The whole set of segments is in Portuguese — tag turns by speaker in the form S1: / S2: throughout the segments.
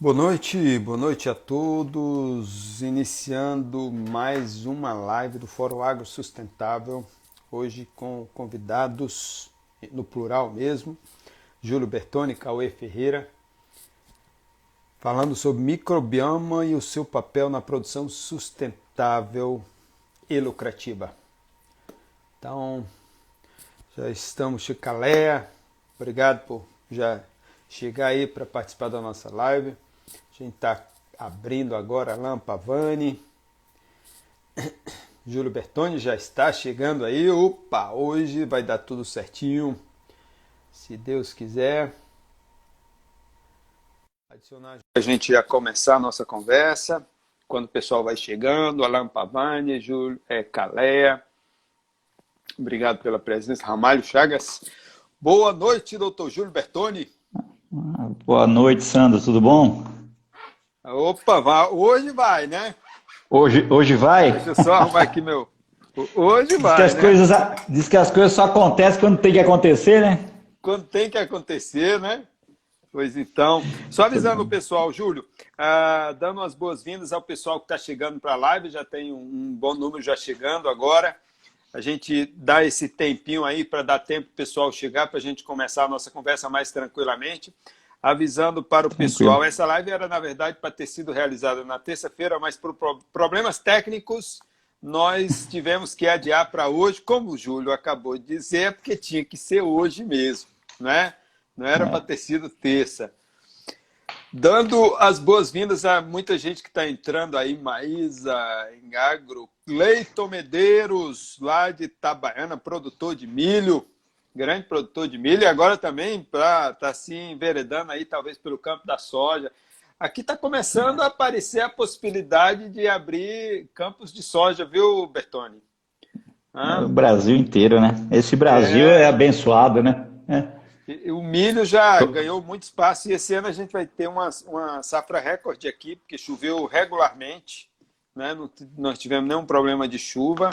S1: Boa noite, boa noite a todos. Iniciando mais uma live do Fórum Agro Sustentável, hoje com convidados, no plural mesmo, Júlio Bertoni, Cauê Ferreira, falando sobre microbioma e o seu papel na produção sustentável e lucrativa. Então, já estamos, Chicalé, obrigado por já chegar aí para participar da nossa live. A gente está abrindo agora Alain Pavani. Júlio Bertoni já está chegando aí. Opa, hoje vai dar tudo certinho. Se Deus quiser. Adicionar a gente ia começar a nossa conversa. Quando o pessoal vai chegando, Alain Pavani, Júlio, é, Calea. Obrigado pela presença. Ramalho Chagas. Boa noite, doutor Júlio Bertoni.
S2: Boa noite, Sandro. Tudo bom?
S1: Opa, vai, hoje vai, né?
S2: Hoje, hoje vai?
S1: Deixa eu só arrumar aqui meu. Hoje
S2: diz
S1: vai.
S2: Que as
S1: né?
S2: coisas, diz que as coisas só acontecem quando tem que acontecer, né?
S1: Quando tem que acontecer, né? Pois então, só avisando o pessoal, Júlio, ah, dando as boas-vindas ao pessoal que está chegando para a live, já tem um, um, bom número já chegando agora. A gente dá esse tempinho aí para dar tempo para o pessoal chegar, para a gente começar a nossa conversa mais tranquilamente avisando para o Tranquilo. pessoal. Essa live era, na verdade, para ter sido realizada na terça-feira, mas por problemas técnicos nós tivemos que adiar para hoje, como o Júlio acabou de dizer, porque tinha que ser hoje mesmo, né? Não era é. para ter sido terça. Dando as boas-vindas a muita gente que está entrando aí, Maísa, em agro, Cleiton Medeiros, lá de Itabaiana, produtor de milho, grande produtor de milho, e agora também está tá se enveredando aí, talvez, pelo campo da soja. Aqui está começando a aparecer a possibilidade de abrir campos de soja, viu, Bertone?
S2: Ah, o Brasil inteiro, né? Esse Brasil é, é abençoado, né?
S1: É. O milho já ganhou muito espaço e esse ano a gente vai ter uma, uma safra recorde aqui, porque choveu regularmente, né? não, não tivemos nenhum problema de chuva.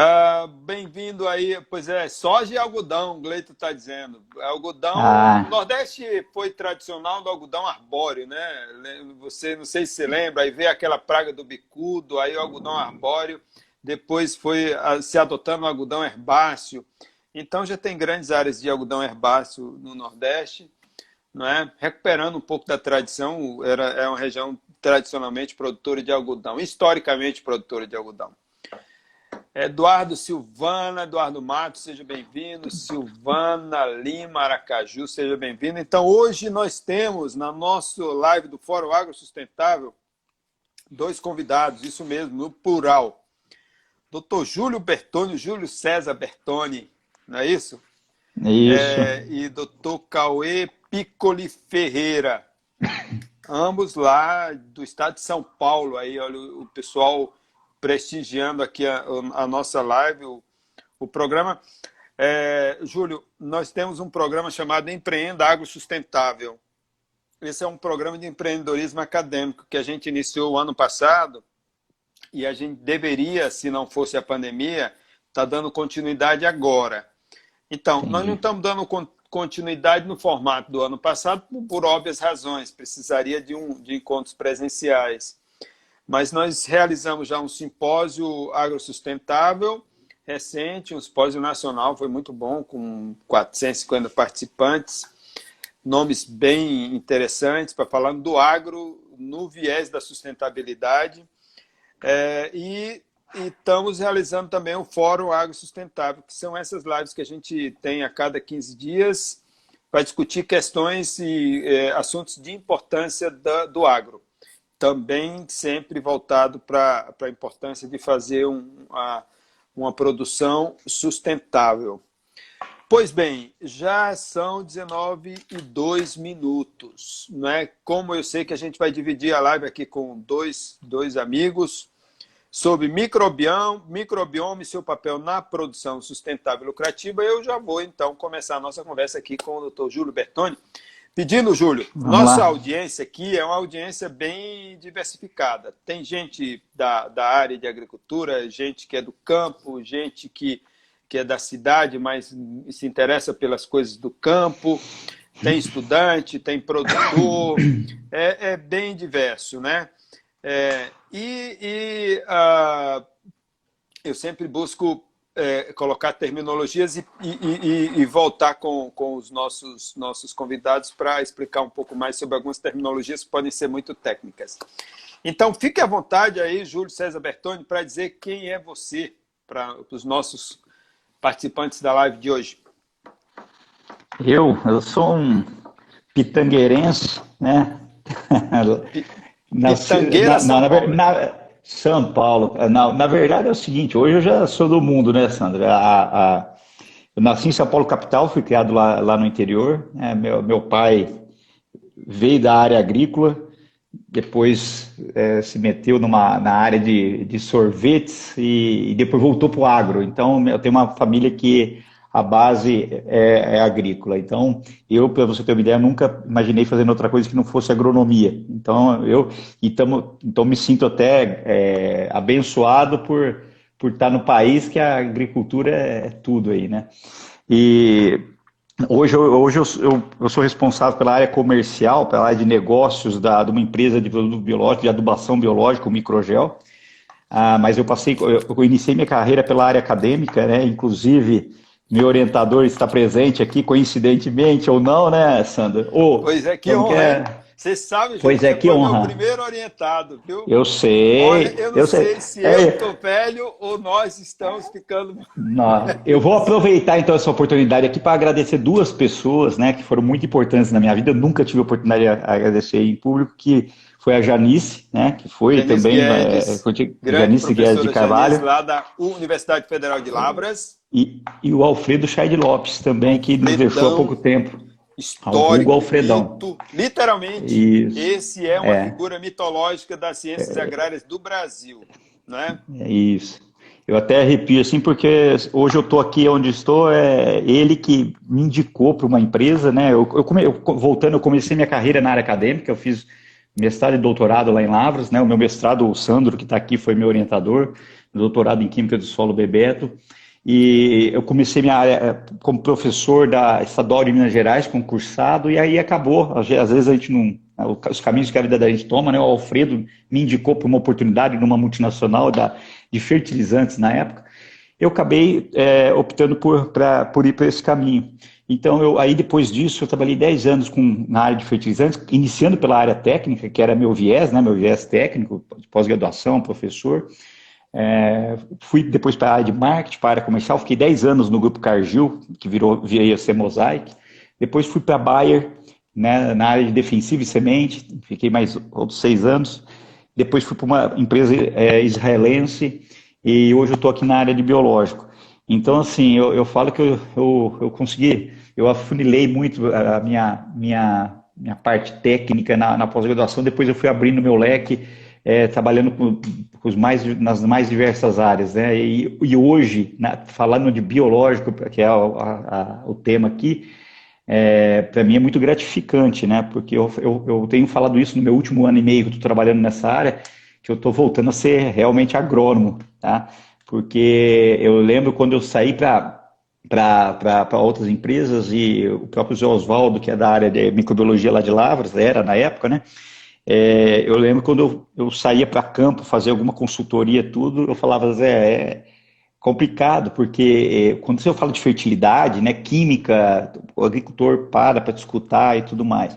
S1: Ah, Bem-vindo aí, pois é, soja e algodão, o Gleito está dizendo. Algodão, ah. o Nordeste foi tradicional do algodão arbóreo, né? Você, não sei se você lembra, aí veio aquela praga do bicudo, aí o algodão arbóreo, depois foi se adotando o algodão herbáceo. Então já tem grandes áreas de algodão herbáceo no Nordeste, não é? Recuperando um pouco da tradição, era, é uma região tradicionalmente produtora de algodão, historicamente produtora de algodão. Eduardo Silvana, Eduardo Matos, seja bem-vindo. Silvana Lima Aracaju, seja bem-vindo. Então, hoje nós temos na nossa live do Fórum Agro Sustentável dois convidados, isso mesmo, no plural. Doutor Júlio Bertoni, Júlio César Bertoni, não é isso?
S2: Isso.
S1: É, e doutor Cauê Piccoli Ferreira, ambos lá do estado de São Paulo. Aí, olha, o pessoal prestigiando aqui a, a nossa live, o, o programa. É, Júlio, nós temos um programa chamado Empreenda Agro Sustentável. Esse é um programa de empreendedorismo acadêmico que a gente iniciou o ano passado e a gente deveria, se não fosse a pandemia, estar tá dando continuidade agora. Então, nós não estamos dando continuidade no formato do ano passado por, por óbvias razões. Precisaria de, um, de encontros presenciais. Mas nós realizamos já um simpósio agrosustentável recente, um simpósio nacional, foi muito bom, com 450 participantes, nomes bem interessantes para falar do agro no viés da sustentabilidade. É, e, e, estamos realizando também o Fórum Agro Sustentável, que são essas lives que a gente tem a cada 15 dias para discutir questões e é, assuntos de importância da, do agro também sempre voltado para a importância de fazer um, uma, uma produção sustentável. Pois bem, já são 19 e 2 minutos. Né? Como eu sei que a gente vai dividir a live aqui com dois, dois amigos sobre microbioma, microbioma e seu papel na produção sustentável e lucrativa, eu já vou então começar a nossa conversa aqui com o Dr. Júlio Bertoni, Pedindo, Júlio, Vamos nossa lá. audiência aqui é uma audiência bem diversificada. Tem gente da, da área de agricultura, gente que é do campo, gente que, que é da cidade, mas se interessa pelas coisas do campo. tem estudante, tem produtor, é, é bem diverso, né? É, e, e uh, eu sempre busco é, colocar terminologias e, e, e, voltar com, com os nossos, nossos convidados para explicar um pouco mais sobre algumas terminologias que podem ser muito técnicas. Então, fique à vontade aí, Júlio César Bertoni, para dizer quem é você para os nossos participantes da live de hoje.
S2: Eu, eu sou um pitangueirense, né?
S1: Pitangueira, na, na,
S2: na, são Paulo. Na, na verdade é o seguinte, hoje eu já sou do mundo, né, Sandra? A, a, eu nasci em São Paulo, capital, fui criado lá, lá no interior. Né? Meu, meu pai veio da área agrícola, depois é, se meteu numa, na área de, de sorvetes e, e depois voltou para o agro. Então, eu tenho uma família que a base é, é agrícola. Então, eu, para você ter uma ideia, nunca imaginei fazendo outra coisa que não fosse agronomia. Então, eu então, então me sinto até é, abençoado por, por estar no país que a agricultura é tudo aí, né? E hoje, hoje eu, eu, eu sou responsável pela área comercial, pela área de negócios da, de uma empresa de produto biológico, de adubação biológica, o Microgel. Ah, mas eu passei, eu, eu iniciei minha carreira pela área acadêmica, né? Inclusive, meu orientador está presente aqui, coincidentemente ou não, né, Sandra?
S1: Oh, pois é, que honra. É... Você sabe,
S2: pois é, que honra.
S1: o primeiro orientado, viu?
S2: Eu sei.
S1: Olha, eu não eu sei, sei se é... eu estou velho ou nós estamos ficando.
S2: Não, eu vou aproveitar então essa oportunidade aqui para agradecer duas pessoas, né, que foram muito importantes na minha vida. Eu nunca tive a oportunidade de agradecer em público, que foi a Janice, né, que foi
S1: Janice
S2: também
S1: Guedes,
S2: é, Janice Guedes de Carvalho. Janice,
S1: lá da Universidade Federal de Lavras.
S2: E, e o Alfredo Chay Lopes também, que nos deixou há pouco tempo.
S1: Histórico, Alfredão. Mito, literalmente, Isso. esse é uma é. figura mitológica das ciências é. agrárias do Brasil. Né?
S2: É isso. Eu até arrepio assim, porque hoje eu estou aqui onde estou, é ele que me indicou para uma empresa, né? Eu, eu, come, eu, voltando, eu comecei minha carreira na área acadêmica, eu fiz mestrado e doutorado lá em Lavras, né? O meu mestrado, o Sandro, que está aqui, foi meu orientador, doutorado em Química do Solo Bebeto. E eu comecei minha área eh, como professor da Estadual de Minas Gerais, concursado, e aí acabou. Às vezes a gente não. Os caminhos que a vida da gente toma, né? O Alfredo me indicou para uma oportunidade numa multinacional da, de fertilizantes na época. Eu acabei é, optando por, pra, por ir para esse caminho. Então, eu, aí depois disso, eu trabalhei 10 anos com, na área de fertilizantes, iniciando pela área técnica, que era meu viés, né, meu viés técnico, de pós-graduação, professor. É, fui depois para a área de marketing, para a área comercial, fiquei 10 anos no grupo Cargill, que virou, veio a ser Mosaic. Depois fui para a Bayer, né, na área de defensivo e semente, fiquei mais outros seis anos. Depois fui para uma empresa é, israelense e hoje eu estou aqui na área de biológico. Então, assim, eu, eu falo que eu, eu, eu, consegui, eu afunilei muito a minha, minha, minha parte técnica na, na pós-graduação, depois eu fui abrindo meu leque é, trabalhando com, com, os mais, nas mais diversas áreas. Né? E, e hoje, na, falando de biológico, que é a, a, o tema aqui, é, para mim é muito gratificante, né? porque eu, eu, eu, tenho falado isso no meu último ano e meio que estou trabalhando nessa área, que eu estou voltando a ser realmente agrônomo, tá? porque eu lembro quando eu saí para para outras empresas e o próprio Zé Oswaldo, que é da área de microbiologia lá de Lavras, era na época, né? É, eu lembro quando eu, eu saía para campo fazer alguma consultoria, tudo, eu falava, Zé, é complicado, porque é, quando você fala de fertilidade, né, química, o agricultor para para escutar e tudo mais.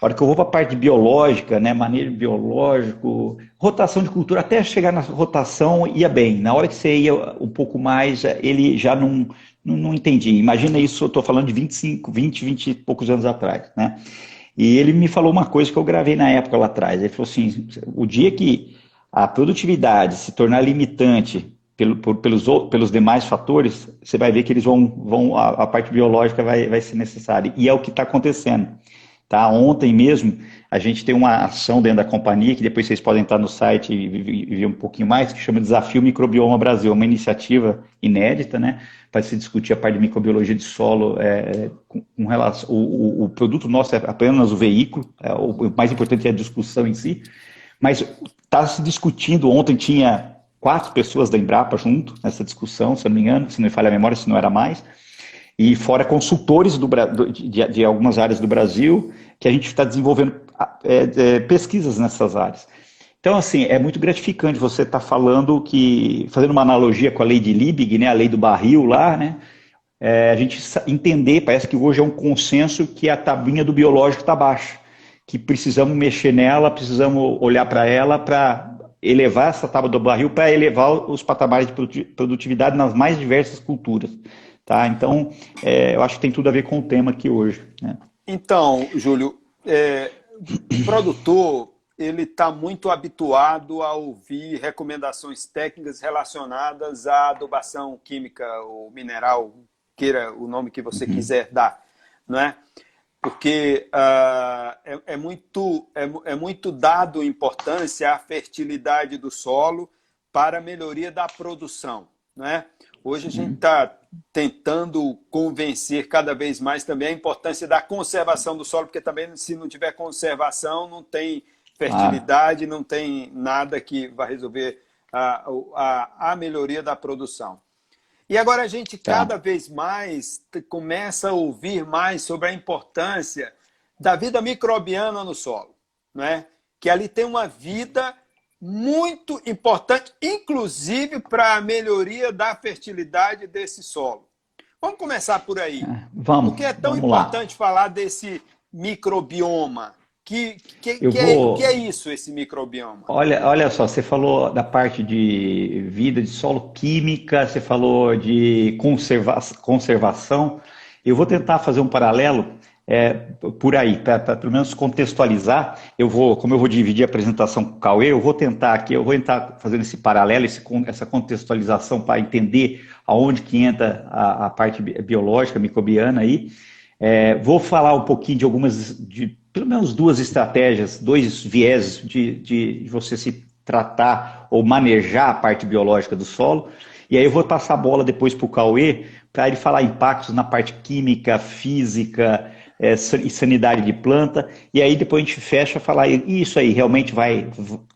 S2: A hora que eu vou para a parte biológica, né, manejo biológico, rotação de cultura, até chegar na rotação ia bem. Na hora que você ia um pouco mais, ele já não, não, não entendia. Imagina isso, eu estou falando de 25, 20, 20 e poucos anos atrás, né? E ele me falou uma coisa que eu gravei na época lá atrás. Ele falou assim: o dia que a produtividade se tornar limitante pelo, por, pelos, pelos demais fatores, você vai ver que eles vão, vão a, a parte biológica vai, vai ser necessária. E é o que está acontecendo. Tá? Ontem mesmo, a gente tem uma ação dentro da companhia, que depois vocês podem entrar no site e, ver um pouquinho mais, que chama Desafio Microbioma Brasil, uma iniciativa inédita, né? para se discutir a parte de microbiologia de solo é, com, relação. O, o, produto nosso é apenas o veículo, é, o, o, mais importante é a discussão em si, mas está se discutindo. Ontem tinha quatro pessoas da Embrapa junto nessa discussão, se não me engano, se não me falha a memória, se não era mais. E fora consultores do, de, de algumas áreas do Brasil, que a gente está desenvolvendo é, é, pesquisas nessas áreas. Então, assim, é muito gratificante você estar tá falando que, fazendo uma analogia com a lei de Liebig, né, a lei do barril lá, né, é, a gente entender, parece que hoje é um consenso que a tabinha do biológico está baixa, que precisamos mexer nela, precisamos olhar para ela para elevar essa tábua do barril, para elevar os patamares de produtividade nas mais diversas culturas. Tá? Então, é, eu acho que tem tudo a ver com o tema aqui hoje. Né?
S1: Então, Júlio, é, o produtor ele está muito habituado a ouvir recomendações técnicas relacionadas à adubação química ou mineral, queira o nome que você uhum. quiser dar, não é? Porque uh, é, é, muito, é, é muito dado importância à fertilidade do solo para a melhoria da produção, não é? Hoje a gente está uhum. tentando convencer cada vez mais também a importância da conservação do solo, porque também se não tiver conservação, não tem fertilidade, ah. não tem nada que vai resolver a, a, a melhoria da produção. E agora a gente tá. cada vez mais começa a ouvir mais sobre a importância da vida microbiana no solo, não é? Que ali tem uma vida muito importante, inclusive para a melhoria da fertilidade desse solo. Vamos começar por aí. É,
S2: vamos.
S1: Por que é tão importante lá. falar desse microbioma? Que, que, que, é, vou... é, que, é, isso, esse microbioma?
S2: Olha, olha só, você falou da parte de vida de solo química, você falou de conserva conservação. Eu vou tentar fazer um paralelo é, por aí, para pelo menos contextualizar, eu vou, como eu vou dividir a apresentação com o Cauê, eu vou tentar aqui, eu vou tentar fazendo esse paralelo, esse, essa contextualização para entender aonde que entra a, a parte biológica, microbiana aí. É, vou falar um pouquinho de algumas, de pelo menos duas estratégias, dois viés de, de, de você se tratar ou manejar a parte biológica do solo. E aí eu vou passar a bola depois para o Cauê, para ele falar impactos na parte química, física, é, e sanidade de planta, e aí depois a gente fecha falar, isso aí realmente vai,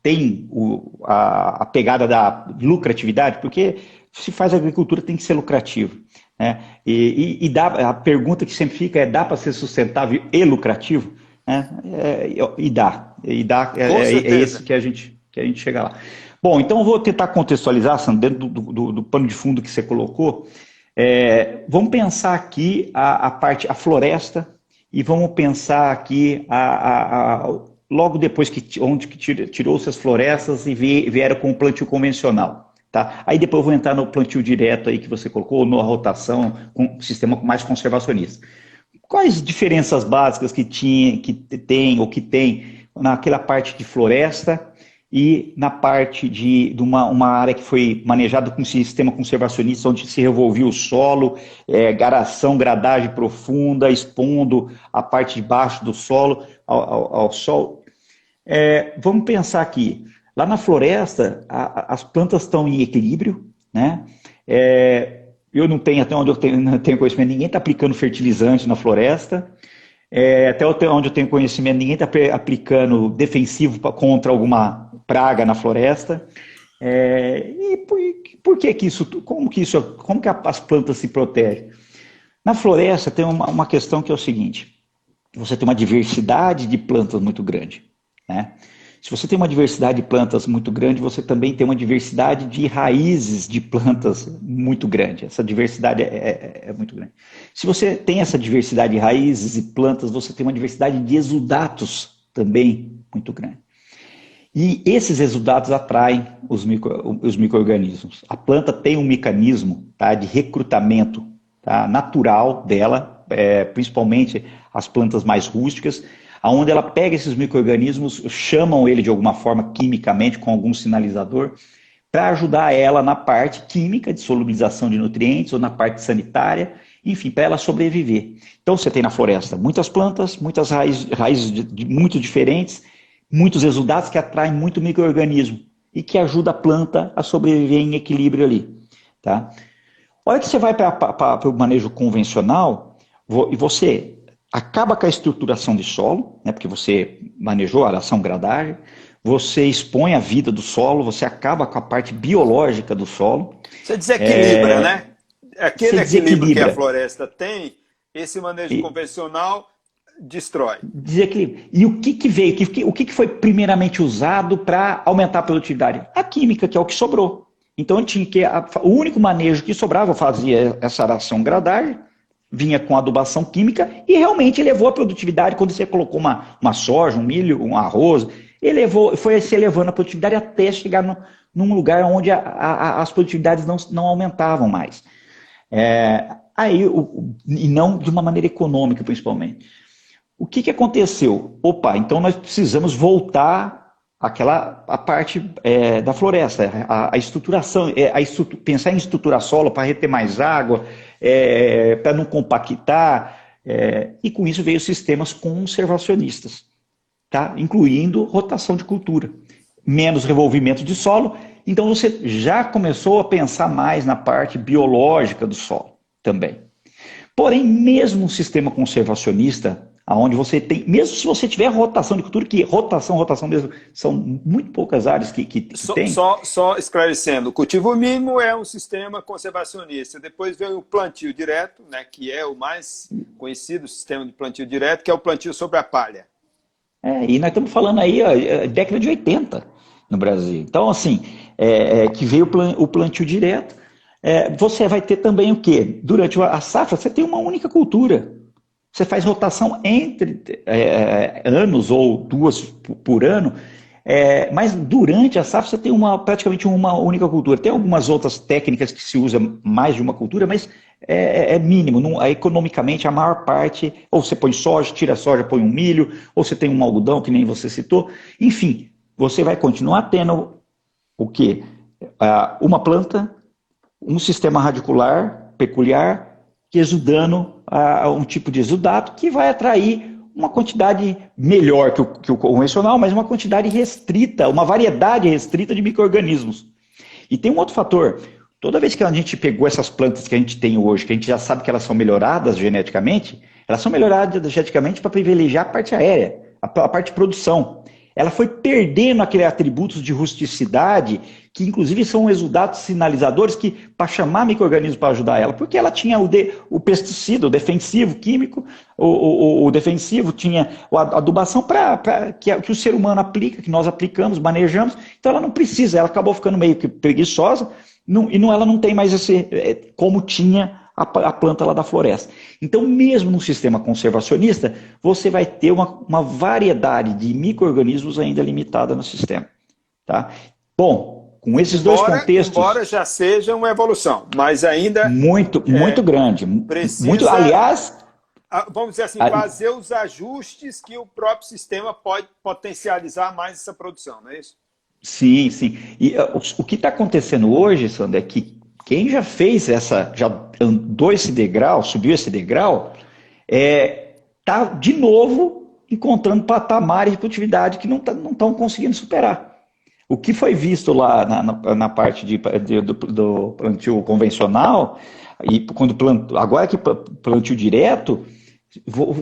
S2: tem o, a, a, pegada da lucratividade, porque se faz agricultura tem que ser lucrativo. Né? E, e, e dá, a pergunta que sempre fica é, dá para ser sustentável e lucrativo? Né? É, e dá, e dá, é, é, é esse que a, gente, que a gente chega lá. Bom, então eu vou tentar contextualizar, Sandro, dentro do, do, do pano de fundo que você colocou, é, vamos pensar aqui a, a, parte, a floresta e vamos pensar aqui a, a, a, logo depois que onde que tirou-se as florestas e vieram com o plantio convencional. Tá? Aí depois eu vou entrar no plantio direto aí que você colocou, na rotação, com sistema mais conservacionista. Quais diferenças básicas que tinha, que tem ou que tem naquela parte de floresta e na parte de, de uma, uma, área que foi manejada com sistema conservacionista, onde se revolvia o solo, é, garação, gradagem profunda, expondo a parte de baixo do solo ao, ao, ao sol. É, vamos pensar aqui, lá na floresta, a, as plantas estão em equilíbrio, né? É, eu não tenho, até onde eu tenho, não tenho conhecimento, ninguém está aplicando fertilizante na floresta, é, até onde eu tenho conhecimento, ninguém está aplicando defensivo contra alguma praga na floresta. É, e por, por, que que isso, como que isso, como que as plantas se protegem? Na floresta tem uma, uma questão que é o seguinte: você tem uma diversidade de plantas muito grande, né? Se você tem uma diversidade de plantas muito grande, você também tem uma diversidade de raízes de plantas muito grande. Essa diversidade é, é, é, muito grande. Se você tem essa diversidade de raízes e plantas, você tem uma diversidade de exudatos também muito grande. E esses exudatos atraem os, micro, os micro-organismos. A planta tem um mecanismo tá, de recrutamento tá, natural dela, é, principalmente as plantas mais rústicas, aonde ela pega esses micro-organismos, chamam ele de alguma forma quimicamente com algum sinalizador, para ajudar ela na parte química de solubilização de nutrientes ou na parte sanitária, enfim, para ela sobreviver. Então você tem na floresta muitas plantas, muitas raízes, raízes de, de, muito diferentes, muitos exudatos que atraem muito microorganismo e que ajuda a planta a sobreviver em equilíbrio ali. Tá? Olha que você vai para o manejo convencional e você acaba com a estruturação de solo, né, porque você manejou a aração gradagem, você expõe a vida do solo, você acaba com a parte biológica do solo.
S1: Você desequilibra, é... né? aquele equilíbrio que a floresta tem, esse manejo e... convencional destrói.
S2: Desequilíbrio. E o que, que veio? O que, que foi primeiramente usado para aumentar a produtividade? A química, que é o que sobrou. Então tinha que. O único manejo que sobrava fazia essa aração gradagem, vinha com adubação química e realmente elevou a produtividade quando você colocou uma, uma soja, um milho, um arroz, elevou, foi se elevando a produtividade até chegar no, num lugar onde a, a, as produtividades não, não aumentavam mais. É, aí, o, e não de uma maneira econômica, principalmente. O que, que aconteceu? Opa, então nós precisamos voltar aquela a parte é, da floresta, a, a estruturação, é, a estrutura, pensar em estruturar solo para reter mais água, é, para não compactar, é, e com isso veio sistemas conservacionistas, tá? incluindo rotação de cultura, menos revolvimento de solo, então você já começou a pensar mais na parte biológica do solo também. Porém, mesmo um sistema conservacionista aonde você tem, mesmo se você tiver rotação de cultura, que rotação, rotação mesmo, são muito poucas áreas que, que, que
S1: só,
S2: tem.
S1: Só, só esclarecendo, o cultivo mínimo é um sistema conservacionista, depois vem o plantio direto, né, que é o mais conhecido sistema de plantio direto, que é o plantio sobre a palha.
S2: É, e nós estamos falando aí, ó, é, década de 80 no Brasil. Então, assim, é, é, que veio o plantio direto, é, você vai ter também o quê? Durante a safra, você tem uma única cultura. Você faz rotação entre é, anos ou duas por ano, é, mas durante a safra você tem uma, praticamente uma única cultura. Tem algumas outras técnicas que se usa mais de uma cultura, mas é, é mínimo. Não, é, economicamente, a maior parte, ou você põe soja, tira a soja, põe um milho, ou você tem um algodão, que nem você citou. Enfim, você vai continuar tendo o quê? Uma planta, um sistema radicular peculiar, exudando a, a um tipo de exudato que vai atrair uma quantidade melhor que o, que o convencional, mas uma quantidade restrita, uma variedade restrita de micro-organismos. E tem um outro fator. Toda vez que a gente pegou essas plantas que a gente tem hoje, que a gente já sabe que elas são melhoradas geneticamente, elas são melhoradas geneticamente para privilegiar a parte aérea, a, a parte de produção ela foi perdendo aqueles atributos de rusticidade, que inclusive são exudados sinalizadores que para chamar micro-organismo para ajudar ela, porque ela tinha o, de, o pesticida, o defensivo químico, o, o, o defensivo tinha a adubação para que, que o ser humano aplica, que nós aplicamos, manejamos, então ela não precisa, ela acabou ficando meio que preguiçosa, não, e não, ela não tem mais esse, é, como tinha a, a, planta lá da floresta. Então, mesmo no sistema conservacionista, você vai ter uma, uma variedade de micro-organismos ainda limitada no sistema. Tá? Bom, com esses embora, dois contextos.
S1: Embora já seja uma evolução, mas ainda.
S2: Muito, é, muito grande.
S1: Precisa,
S2: muito, aliás.
S1: Vamos dizer assim, fazer os ajustes que o próprio sistema pode potencializar mais essa produção, não é isso?
S2: Sim, sim. E o, o que está acontecendo hoje, Sandra, é que quem já fez essa, já andou esse degrau, subiu esse degrau, é, tá de novo encontrando patamares de produtividade que não estão tá, conseguindo superar. O que foi visto lá na, na, na parte de, de, do, do, plantio convencional, e quando planto, agora que plantio direto, vou,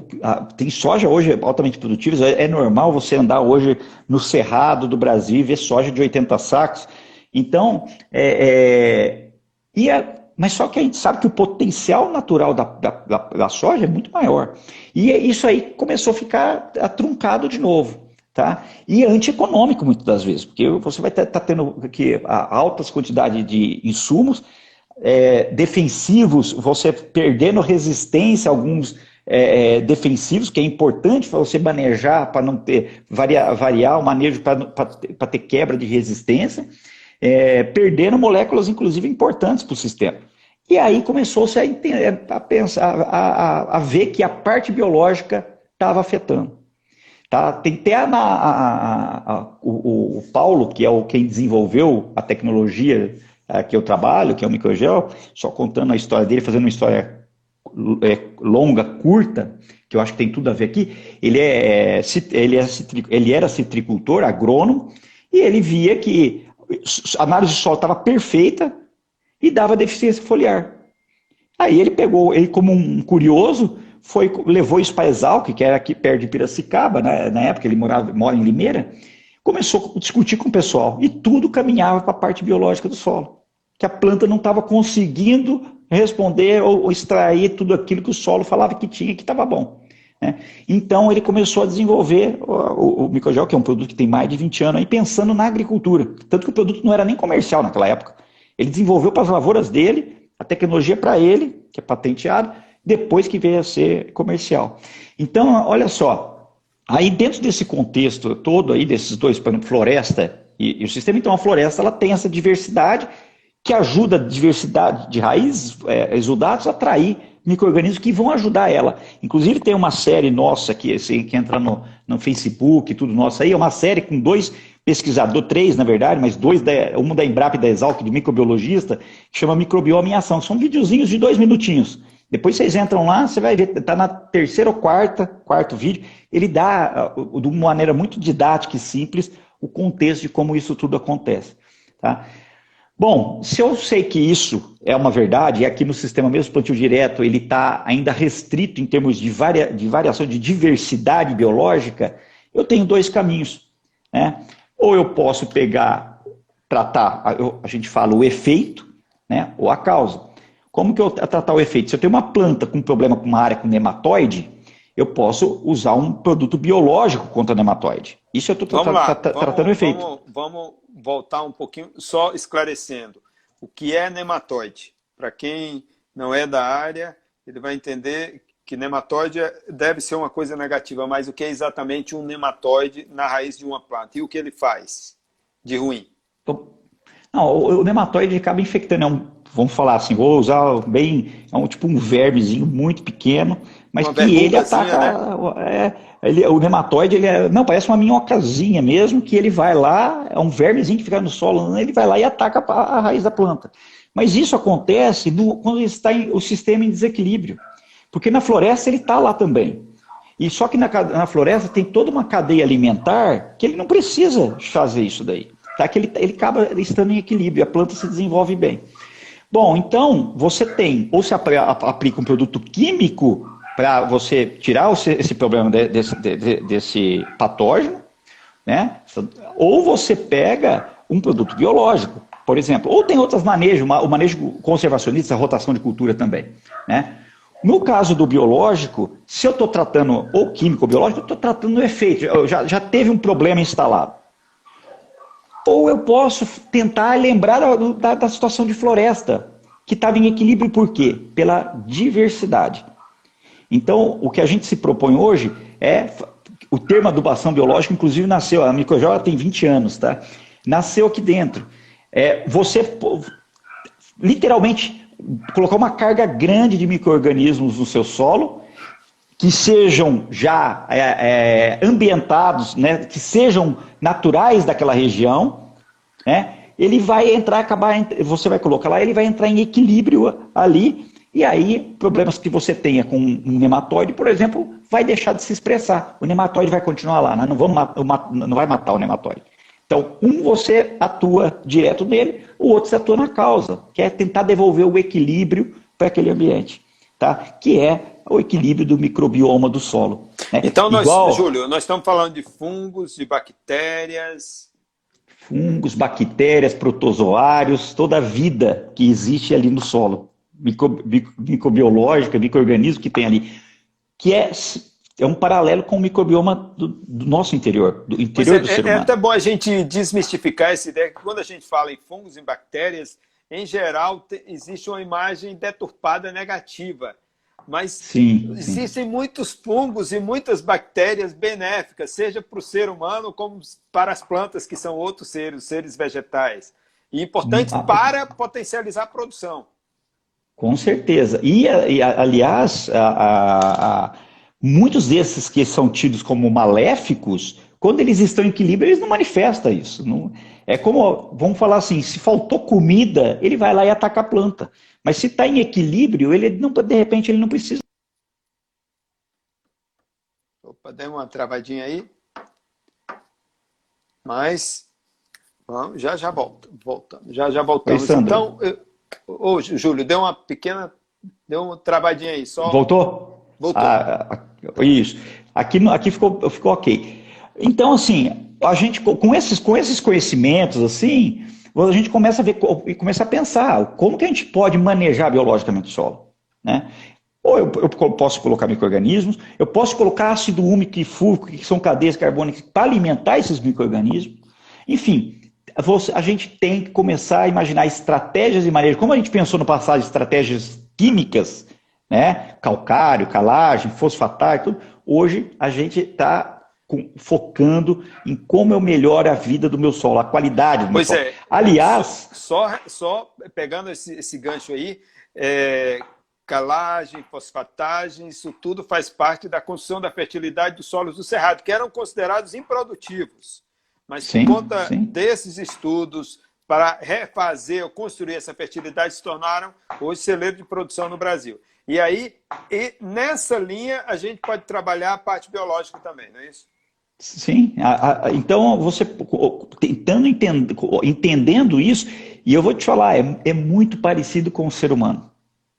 S2: tem soja hoje altamente produtiva, é, é normal você andar hoje no cerrado do Brasil e ver soja de 80 sacos. Então, é, é e a, mas só que a gente sabe que o potencial natural da, da, da, da soja é muito maior. E isso aí começou a ficar truncado de novo. Tá? E é antieconômico muitas das vezes, porque você vai estar tá, tá tendo aqui altas quantidades de insumos é, defensivos, você perdendo resistência a alguns é, é defensivos, que é importante para você manejar, para não ter, variar, variar o manejo para ter quebra de resistência é, perdendo moléculas, inclusive, importantes para o sistema. E aí começou-se a, a, pensar, a, a, ver que a parte biológica estava afetando. Tá? Tem até a, a, o, o, Paulo, que é o quem desenvolveu a tecnologia é, que eu trabalho, que é o microgel, só contando a história dele, fazendo uma história é, longa, curta, que eu acho que tem tudo a ver aqui. Ele, é, ele, é, ele era citricultor, agrônomo, e ele via que a análise de solo estava perfeita e dava deficiência foliar. Aí ele pegou, ele como um curioso, foi, levou isso para Exalc, que era aqui perto de Piracicaba, na, na época ele morava, mora em Limeira, começou a discutir com o pessoal e tudo caminhava para a parte biológica do solo. que a planta não estava conseguindo responder ou, ou, extrair tudo aquilo que o solo falava que tinha, que estava bom. Né? Então ele começou a desenvolver o, o, o microgel, que é um produto que tem mais de 20 anos, aí, pensando na agricultura. Tanto que o produto não era nem comercial naquela época. Ele desenvolveu para as lavouras dele, a tecnologia para ele, que é patenteado, depois que veio a ser comercial. Então, olha só, aí dentro desse contexto todo aí, desses dois, por exemplo, floresta e, e o sistema, então a floresta ela tem essa diversidade que ajuda a diversidade de raízes, é, exudados a atrair micro-organismos que vão ajudar ela. Inclusive tem uma série nossa que, assim, que entra no, no Facebook, tudo nosso aí, é uma série com dois pesquisadores, três na verdade, mas dois, da, um da Embrapa e da Exalc, de microbiologista, que chama Microbioma em Ação. São videozinhos de dois minutinhos. Depois vocês entram lá, você vai ver, está na terceira ou quarta, quarto vídeo, ele dá, de uma maneira muito didática e simples, o contexto de como isso tudo acontece. Tá? Bom, se eu sei que isso é uma verdade, e aqui no sistema mesmo plantio direto ele está ainda restrito em termos de, varia, de variação de diversidade biológica, eu tenho dois caminhos. Né? Ou eu posso pegar, tratar, a, gente fala o efeito, né, ou a causa. Como que eu tratar o efeito? Se eu tenho uma planta com problema com uma área com nematóide, eu posso usar um produto biológico contra nematóide. Isso eu estou tra tra tratando o efeito.
S1: Vamos, vamos voltar um pouquinho, só esclarecendo. O que é nematóide? Para quem não é da área, ele vai entender que nematóide deve ser uma coisa negativa, mas o que é exatamente um nematóide na raiz de uma planta? E o que ele faz de ruim?
S2: Não, o, nematóide acaba infectando, é um, vamos falar assim, vou usar bem, é um tipo um vermezinho muito pequeno, mas uma que ele ataca. Né? É, ele, o nematóide, ele é, não, parece uma minhocazinha mesmo, que ele vai lá, é um vermezinho que fica no solo, ele vai lá e ataca a, a raiz da planta. Mas isso acontece no, quando está em, o sistema em desequilíbrio. Porque na floresta ele está lá também. E só que na, na, floresta tem toda uma cadeia alimentar que ele não precisa fazer isso daí. Tá? Que ele, ele acaba estando em equilíbrio, a planta se desenvolve bem. Bom, então você tem, ou se aplica um produto químico para você tirar esse problema desse, desse patógeno, né? Ou você pega um produto biológico, por exemplo. Ou tem outras manejos, o manejo conservacionista, a rotação de cultura também, né? No caso do biológico, se eu estou tratando ou químico ou biológico, eu estou tratando o efeito. Já, já teve um problema instalado. Ou eu posso tentar lembrar da, da situação de floresta, que estava em equilíbrio por quê? Pela diversidade. Então, o que a gente se propõe hoje é. O termo adubação biológica, inclusive, nasceu. A microjoia tem 20 anos, tá? Nasceu aqui dentro. É, você, literalmente, colocar uma carga grande de micro-organismos no seu solo, que sejam já é, é, ambientados, né, que sejam naturais daquela região, né, ele vai entrar, acabar, você vai colocar lá, ele vai entrar em equilíbrio ali e aí, problemas que você tenha com um nematóide, por exemplo, vai deixar de se expressar. O nematóide vai continuar lá, né? não, vamos, não vai matar o nematóide. Então, um você atua direto nele, o outro você atua na causa, que é tentar devolver o equilíbrio para aquele ambiente, tá? que é o equilíbrio do microbioma do solo.
S1: Né? Então, nós, Igual... Júlio, nós estamos falando de fungos, de bactérias.
S2: Fungos, bactérias, protozoários, toda a vida que existe ali no solo microbiológica, microorganismo que tem ali, que é, é um paralelo com o microbioma do, do nosso interior, do interior é, do ser
S1: é,
S2: humano.
S1: É até bom a gente desmistificar essa ideia, que quando a gente fala em fungos e bactérias, em geral, te, existe uma imagem deturpada negativa. Mas sim, existem sim. muitos fungos e muitas bactérias benéficas, seja para o ser humano como para as plantas, que são outros seres, seres vegetais. E importantes ah, para potencializar a produção.
S2: Com certeza. E, aliás, a, a, a, muitos desses que são tidos como maléficos, quando eles estão em equilíbrio, eles não manifestam isso. Não, é como, vamos falar assim, se faltou comida, ele vai lá e ataca a planta. Mas se está em equilíbrio, ele não, de repente ele não precisa.
S1: Opa, deu uma travadinha aí. Mas, vamos, já já volta, voltamos, já já voltamos. Oi, então, eu, Ô, Júlio, deu uma pequena. Deu uma travadinha aí. Só...
S2: Voltou?
S1: Voltou.
S2: Ah, ah, isso. Aqui, aqui ficou, ficou ok. Então, assim, a gente, com esses, com esses conhecimentos, assim, a gente começa a ver e começa a pensar como que a gente pode manejar biologicamente o solo. Né? Ou eu, eu posso colocar micro-organismos, eu posso colocar ácido úmico e fúrico, que são cadeias carbônicas, para alimentar esses micro-organismos. Enfim, a gente tem que começar a imaginar estratégias de manejo. Como a gente pensou no passado, estratégias químicas, né? calcário, calagem, fosfatar, tudo. Hoje a gente está focando em como eu melhoro a vida do meu solo, a qualidade do
S1: pois
S2: meu solo.
S1: É.
S2: Aliás.
S1: Só, só pegando esse, esse gancho aí, é, calagem, fosfatagem, isso tudo faz parte da construção da fertilidade dos solos do Cerrado, que eram considerados improdutivos. Mas sim, por conta sim. desses estudos, para refazer ou construir essa fertilidade, se tornaram hoje celeiro de produção no Brasil. E aí, e nessa linha, a gente pode trabalhar a parte biológica também, não é isso?
S2: Sim, a, a, então você tentando entender, entendendo isso, e eu vou te falar, é, é muito parecido com o ser humano,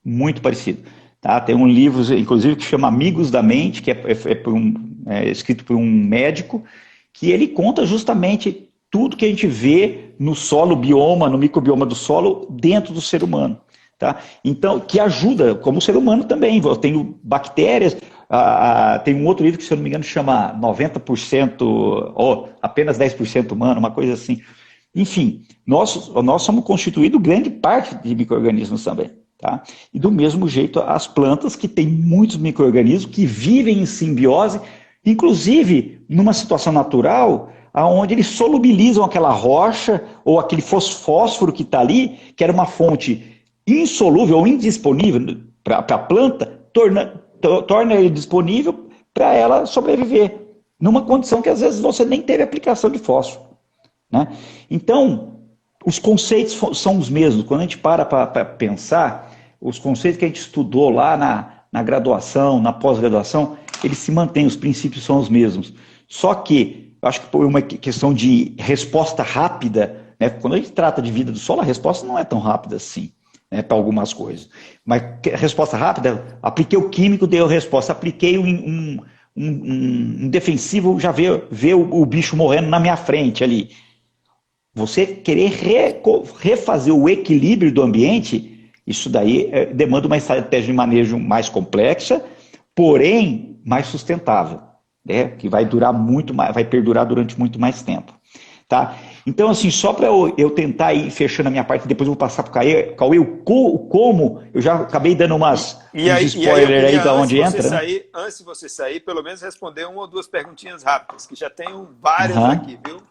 S2: muito parecido. Tá? Tem um livro, inclusive, que chama Amigos da Mente, que é, é, é, por um, é escrito por um médico, que ele conta justamente tudo que a gente vê no solo bioma, no microbioma do solo, dentro do ser humano. Tá? Então, que ajuda, como ser humano também. Eu tenho bactérias, ah, tem um outro livro que, se eu não me engano, chama 90% ou apenas 10% humano, uma coisa assim. Enfim, nós, nós somos constituídos grande parte de micro-organismos também. Tá? E do mesmo jeito, as plantas, que têm muitos micro-organismos que vivem em simbiose, inclusive numa situação natural, aonde eles solubilizam aquela rocha ou aquele fósforo que está ali, que era uma fonte insolúvel ou indisponível para a planta, torna, torna ele disponível para ela sobreviver, numa condição que às vezes você nem teve aplicação de fósforo. Né? Então, os conceitos são os mesmos. Quando a gente para para pensar, os conceitos que a gente estudou lá na, na graduação, na pós-graduação, eles se mantêm, os princípios são os mesmos. Só que, eu acho que por uma questão de resposta rápida, né, quando a gente trata de vida do solo, a resposta não é tão rápida assim. Né, para algumas coisas. Mas resposta rápida, apliquei o químico, deu resposta. Apliquei um, um, um, um defensivo, já vê, vê o, o, bicho morrendo na minha frente ali. Você querer re, refazer o equilíbrio do ambiente, isso daí é, demanda uma estratégia de manejo mais complexa, porém mais sustentável, né? que vai durar muito mais, vai perdurar durante muito mais tempo. Tá? Então, assim, só para eu, eu, tentar ir fechando a minha parte, depois eu vou passar para o Cauê, Cauê o, co, o como, eu já acabei dando umas
S1: e aí, spoiler aí, aí da onde entra. Né? Sair, antes de você sair, pelo menos responder uma ou duas perguntinhas rápidas, que já tenho várias uhum. aqui, viu?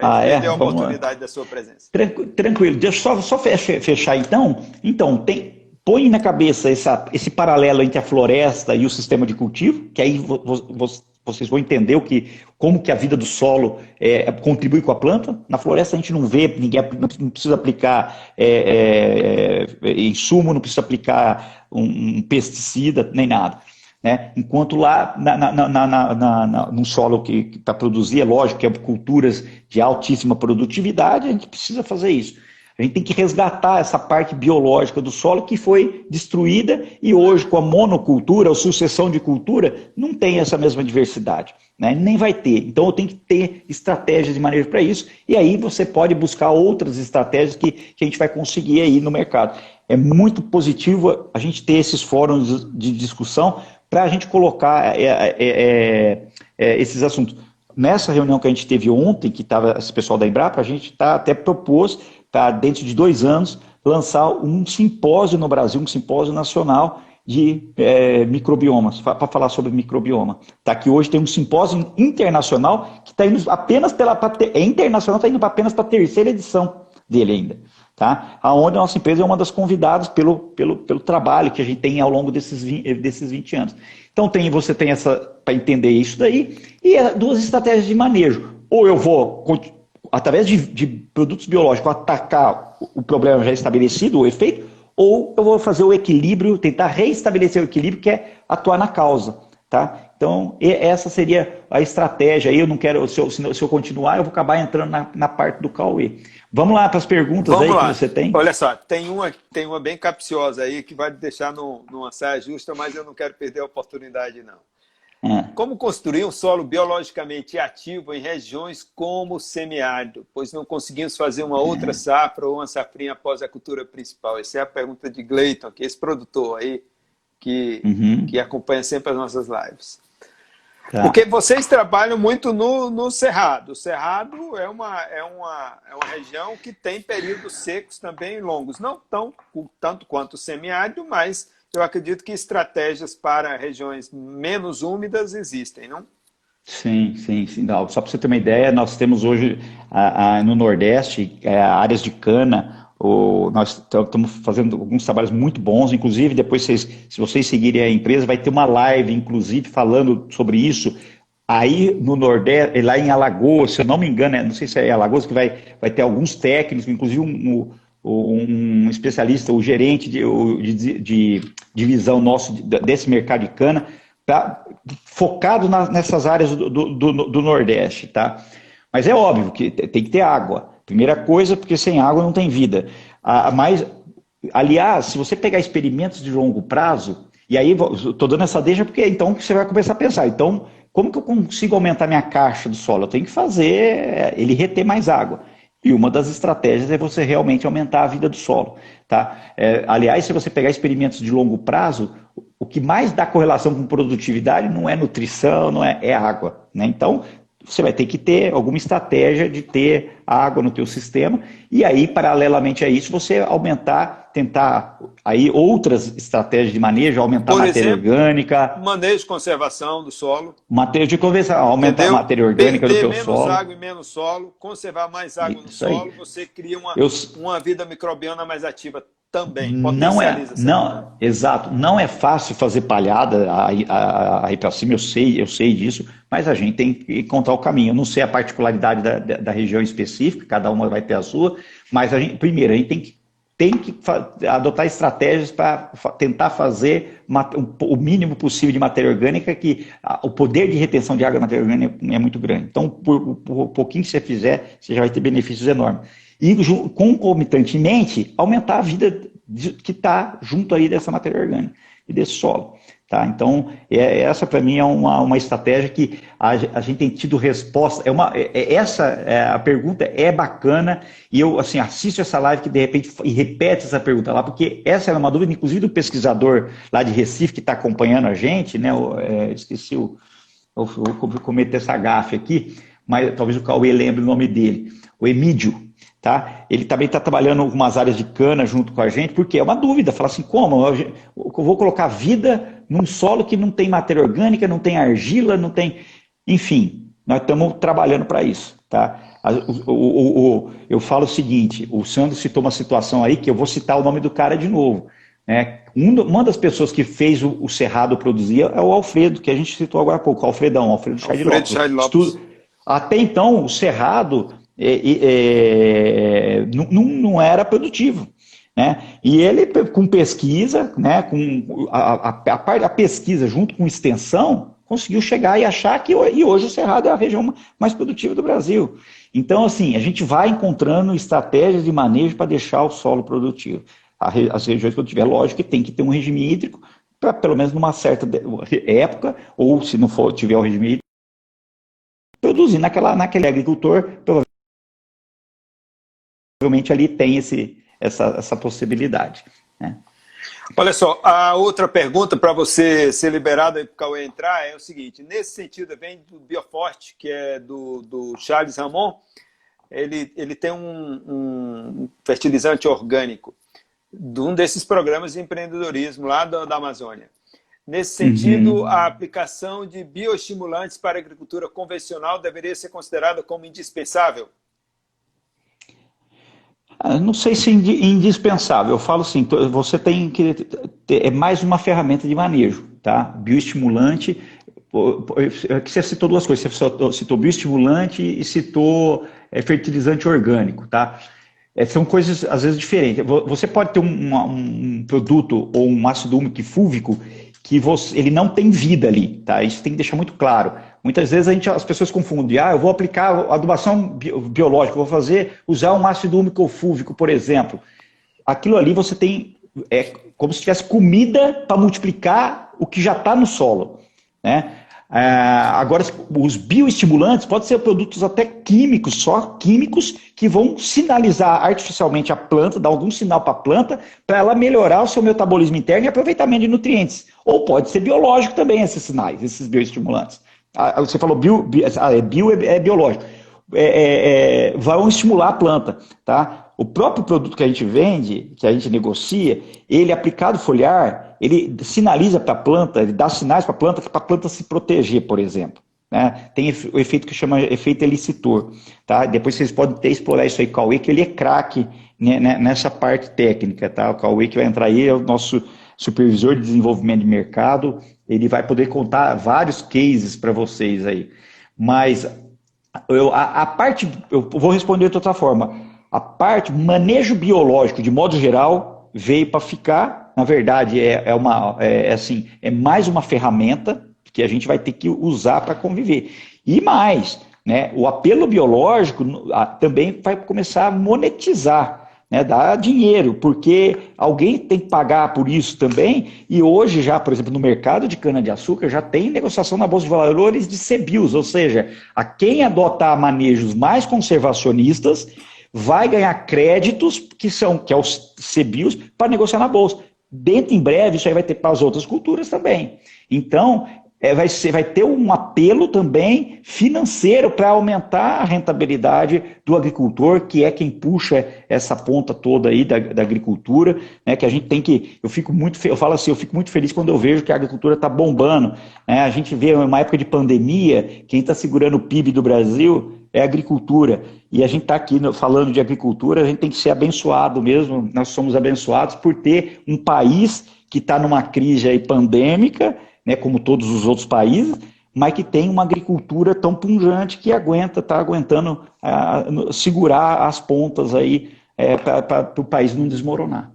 S2: ah, é?
S1: a oportunidade da sua presença.
S2: Tranquilo, deixa eu só, só fechar então. Então, tem, põe na cabeça essa, esse paralelo entre a floresta e o sistema de cultivo, que aí você vocês vão entender o que, como que a vida do solo é, contribui com a planta. Na floresta a gente não vê, ninguém não precisa aplicar é, é, é, insumo, não precisa aplicar um, um pesticida, nem nada. Né? Enquanto lá na, na, na, num solo que para produzir, é lógico que é culturas de altíssima produtividade, a gente precisa fazer isso. A gente tem que resgatar essa parte biológica do solo que foi destruída e hoje, com a monocultura, a sucessão de cultura, não tem essa mesma diversidade. Né? Nem vai ter. Então eu tenho que ter estratégias de manejo para isso, e aí você pode buscar outras estratégias que, que a gente vai conseguir aí no mercado. É muito positivo a gente ter esses fóruns de discussão para a gente colocar é, é, é, é, esses assuntos. Nessa reunião que a gente teve ontem, que estava esse pessoal da Embrapa, a gente tá, até propôs para, dentro de dois anos, lançar um simpósio no Brasil, um simpósio nacional de é, microbiomas, para falar sobre microbioma. Tá, que hoje tem um simpósio internacional que está indo apenas pela. É internacional, está indo apenas para a terceira edição dele ainda. Tá? Aonde a nossa empresa é uma das convidadas pelo, pelo, pelo trabalho que a gente tem ao longo desses 20, desses 20 anos. Então tem, você tem essa para entender isso daí, e é duas estratégias de manejo. Ou eu vou através de, de produtos biológicos, atacar o problema já estabelecido, o efeito, ou eu vou fazer o equilíbrio, tentar reestabelecer o equilíbrio, que é atuar na causa. Tá? Então, essa seria a estratégia. Eu não quero, se eu, se eu continuar, eu vou acabar entrando na, na parte do Cauê. Vamos lá para as perguntas Vamos aí lá. que você tem.
S1: Olha só, tem uma, tem uma bem capciosa aí que vai deixar no, numa saia justa, mas eu não quero perder a oportunidade, não. É. Como construir um solo biologicamente ativo em regiões como o semiárido, pois não conseguimos fazer uma outra é. safra ou uma safrinha após a cultura principal? Essa é a pergunta de Gleiton, que é esse produtor aí que, uhum. que acompanha sempre as nossas lives. Tá. Porque vocês trabalham muito no, no Cerrado. O Cerrado é uma, é, uma, é uma região que tem períodos secos também longos, não tão, tanto quanto o semiárido, mas eu acredito que estratégias para regiões menos úmidas existem, não?
S2: Sim, sim, sim. Não, só para você ter uma ideia, nós temos hoje a, a, no Nordeste é, áreas de cana. O, nós estamos fazendo alguns trabalhos muito bons, inclusive depois, vocês, se vocês seguirem a empresa, vai ter uma live, inclusive, falando sobre isso. Aí no Nordeste, lá em Alagoas, se eu não me engano, é, não sei se é Alagoas, que vai, vai ter alguns técnicos, inclusive um, um especialista, o gerente de, de, de divisão nosso desse mercado de cana, tá focado na, nessas áreas do, do, do, Nordeste, tá? Mas é óbvio que tem que ter água. Primeira coisa, porque sem água não tem vida. Ah, mas, aliás, se você pegar experimentos de longo prazo, e aí estou dando essa deixa porque então você vai começar a pensar, então, como que eu consigo aumentar minha caixa do solo? Eu tenho que fazer ele reter mais água. E uma das estratégias é você realmente aumentar a vida do solo. Tá? É, aliás, se você pegar experimentos de longo prazo, o que mais dá correlação com produtividade não é nutrição, não é, é água. Né? Então, você vai ter que ter alguma estratégia de ter água no teu sistema e aí, paralelamente a isso, você aumentar, tentar aí outras estratégias de manejo, aumentar
S1: Por
S2: a matéria
S1: exemplo,
S2: orgânica.
S1: Manejo de conservação do solo.
S2: Manejo de conservação, aumentar Entendeu? a matéria orgânica
S1: Perder
S2: do teu
S1: menos
S2: solo.
S1: menos água e menos solo, conservar mais água isso no solo, aí. você cria uma, Eu... uma vida microbiana mais ativa também.
S2: Não é, não, exato. Não é fácil fazer palhada aí para cima, eu sei, eu sei disso, mas a gente tem que encontrar o caminho. Eu não sei a particularidade da, da, da região específica, cada uma vai ter a sua, mas a gente, primeiro, a gente tem que, tem que adotar estratégias para tentar fazer o mínimo possível de matéria orgânica, que o poder de retenção de água na matéria orgânica é muito grande. Então, por, por pouquinho que você fizer, você já vai ter benefícios enormes e concomitantemente aumentar a vida que está junto aí dessa matéria orgânica e desse solo. Tá? Então, é, essa para mim é uma, uma estratégia que a, a, gente tem tido resposta. É uma, é, é, essa é, a pergunta é bacana e eu assim assisto essa live que de repente e repete essa pergunta lá, porque essa é uma dúvida, inclusive do pesquisador lá de Recife que está acompanhando a gente, né? Eu, é, esqueci o, eu, eu cometer essa gafe aqui, mas talvez o Cauê lembre o nome dele, o Emídio. Tá? Ele também está trabalhando algumas áreas de cana junto com a gente, porque é uma dúvida. Fala assim, como? Eu vou colocar vida num solo que não tem matéria orgânica, não tem argila, não tem. Enfim, nós estamos trabalhando para isso. Tá? O, o, o, eu falo o seguinte: o Sandro citou uma situação aí que eu vou citar o nome do cara de novo. Né? uma das pessoas que fez o, Cerrado produzir é o Alfredo, que a gente citou agora há pouco, Alfredão, Alfredo Chai Lopes. Lopes. Até então, o Cerrado é, é, não, não era produtivo. Né? E ele, com pesquisa, né, com a, a, a, a, pesquisa junto com extensão, conseguiu chegar e achar que e hoje o Cerrado é a região mais produtiva do Brasil. Então, assim, a gente vai encontrando estratégias de manejo para deixar o solo produtivo. As regiões produtivas, é lógico que tem que ter um regime hídrico, para pelo menos numa certa época, ou se não for tiver o regime hídrico, produzir naquela, naquele agricultor, provavelmente ali tem esse, essa, essa possibilidade. Né?
S1: Olha só, a outra pergunta para você ser liberado e para o Cauê entrar é o seguinte: nesse sentido, vem do Bioforte, que é do, do Charles Ramon, ele, ele tem um, um fertilizante orgânico de um desses programas de empreendedorismo lá da, da Amazônia. Nesse sentido, uhum. a aplicação de bioestimulantes para a agricultura convencional deveria ser considerada como indispensável?
S2: Ah, não sei se é indispensável, eu falo assim, você tem que ter, é mais uma ferramenta de manejo, tá? Bioestimulante, que você citou duas coisas, você citou bioestimulante e citou é, fertilizante orgânico, tá? É, são coisas às vezes diferentes. Você pode ter um, um produto ou um ácido úmico fúlvico que você, ele não tem vida ali, tá? Isso tem que deixar muito claro. Muitas vezes a gente, as pessoas confundem, ah, eu vou aplicar adubação biológica, vou fazer, usar um ácido úmico fúlvico, por exemplo. Aquilo ali você tem, é como se tivesse comida para multiplicar o que já está no solo, né? Ah, agora, os bioestimulantes podem ser produtos até químicos, só químicos, que vão sinalizar artificialmente a planta, dar algum sinal para a planta, para ela melhorar o seu metabolismo interno e aproveitamento de nutrientes. Ou pode ser biológico também, esses sinais, esses bioestimulantes. Ah, você falou bio, bio, ah, é bio é, é biológico. É, é, é, vão estimular a planta, tá? O próprio produto que a gente vende, que a gente negocia, ele aplicado foliar, ele sinaliza para a planta, ele dá sinais para a planta, para a planta se proteger, por exemplo. Né? Tem o efeito que chama efeito elicitor. Tá? Depois vocês podem até explorar isso aí Cauê, que ele é craque né, né, nessa parte técnica. Tá? O Cauê que vai entrar aí é o nosso supervisor de desenvolvimento de mercado, ele vai poder contar vários cases para vocês aí. Mas eu, a, a, parte, eu vou responder de outra forma. A parte manejo biológico, de modo geral, veio para ficar na verdade, é, é uma, é, é, assim, é mais uma ferramenta que a gente vai ter que usar para conviver. E mais, né, o apelo biológico também vai começar a monetizar, né, dar dinheiro, porque alguém tem que pagar por isso também, e hoje já, por exemplo, no mercado de cana-de-açúcar, já tem negociação na Bolsa de Valores de CBIOS, ou seja, a quem adotar manejos mais conservacionistas vai ganhar créditos, que são que é os CBIOS, para negociar na Bolsa. Dentro em breve, isso aí vai ter para as outras culturas também. Então, é, vai, ser, vai ter um apelo também financeiro para aumentar a rentabilidade do agricultor, que é quem puxa essa ponta toda aí da, da agricultura, né, que a gente tem que, eu fico muito, eu falo assim, eu fico muito feliz quando eu vejo que a agricultura está bombando, né, a gente vê uma época de pandemia, quem está segurando o PIB do Brasil é a agricultura. E a gente está aqui falando de agricultura, a gente tem que ser abençoado mesmo, nós somos abençoados por ter um país que está numa crise aí pandêmica, né, como todos os outros países, mas que tem uma agricultura tão punjante que aguenta, está aguentando segurar as pontas aí é, para o país não desmoronar.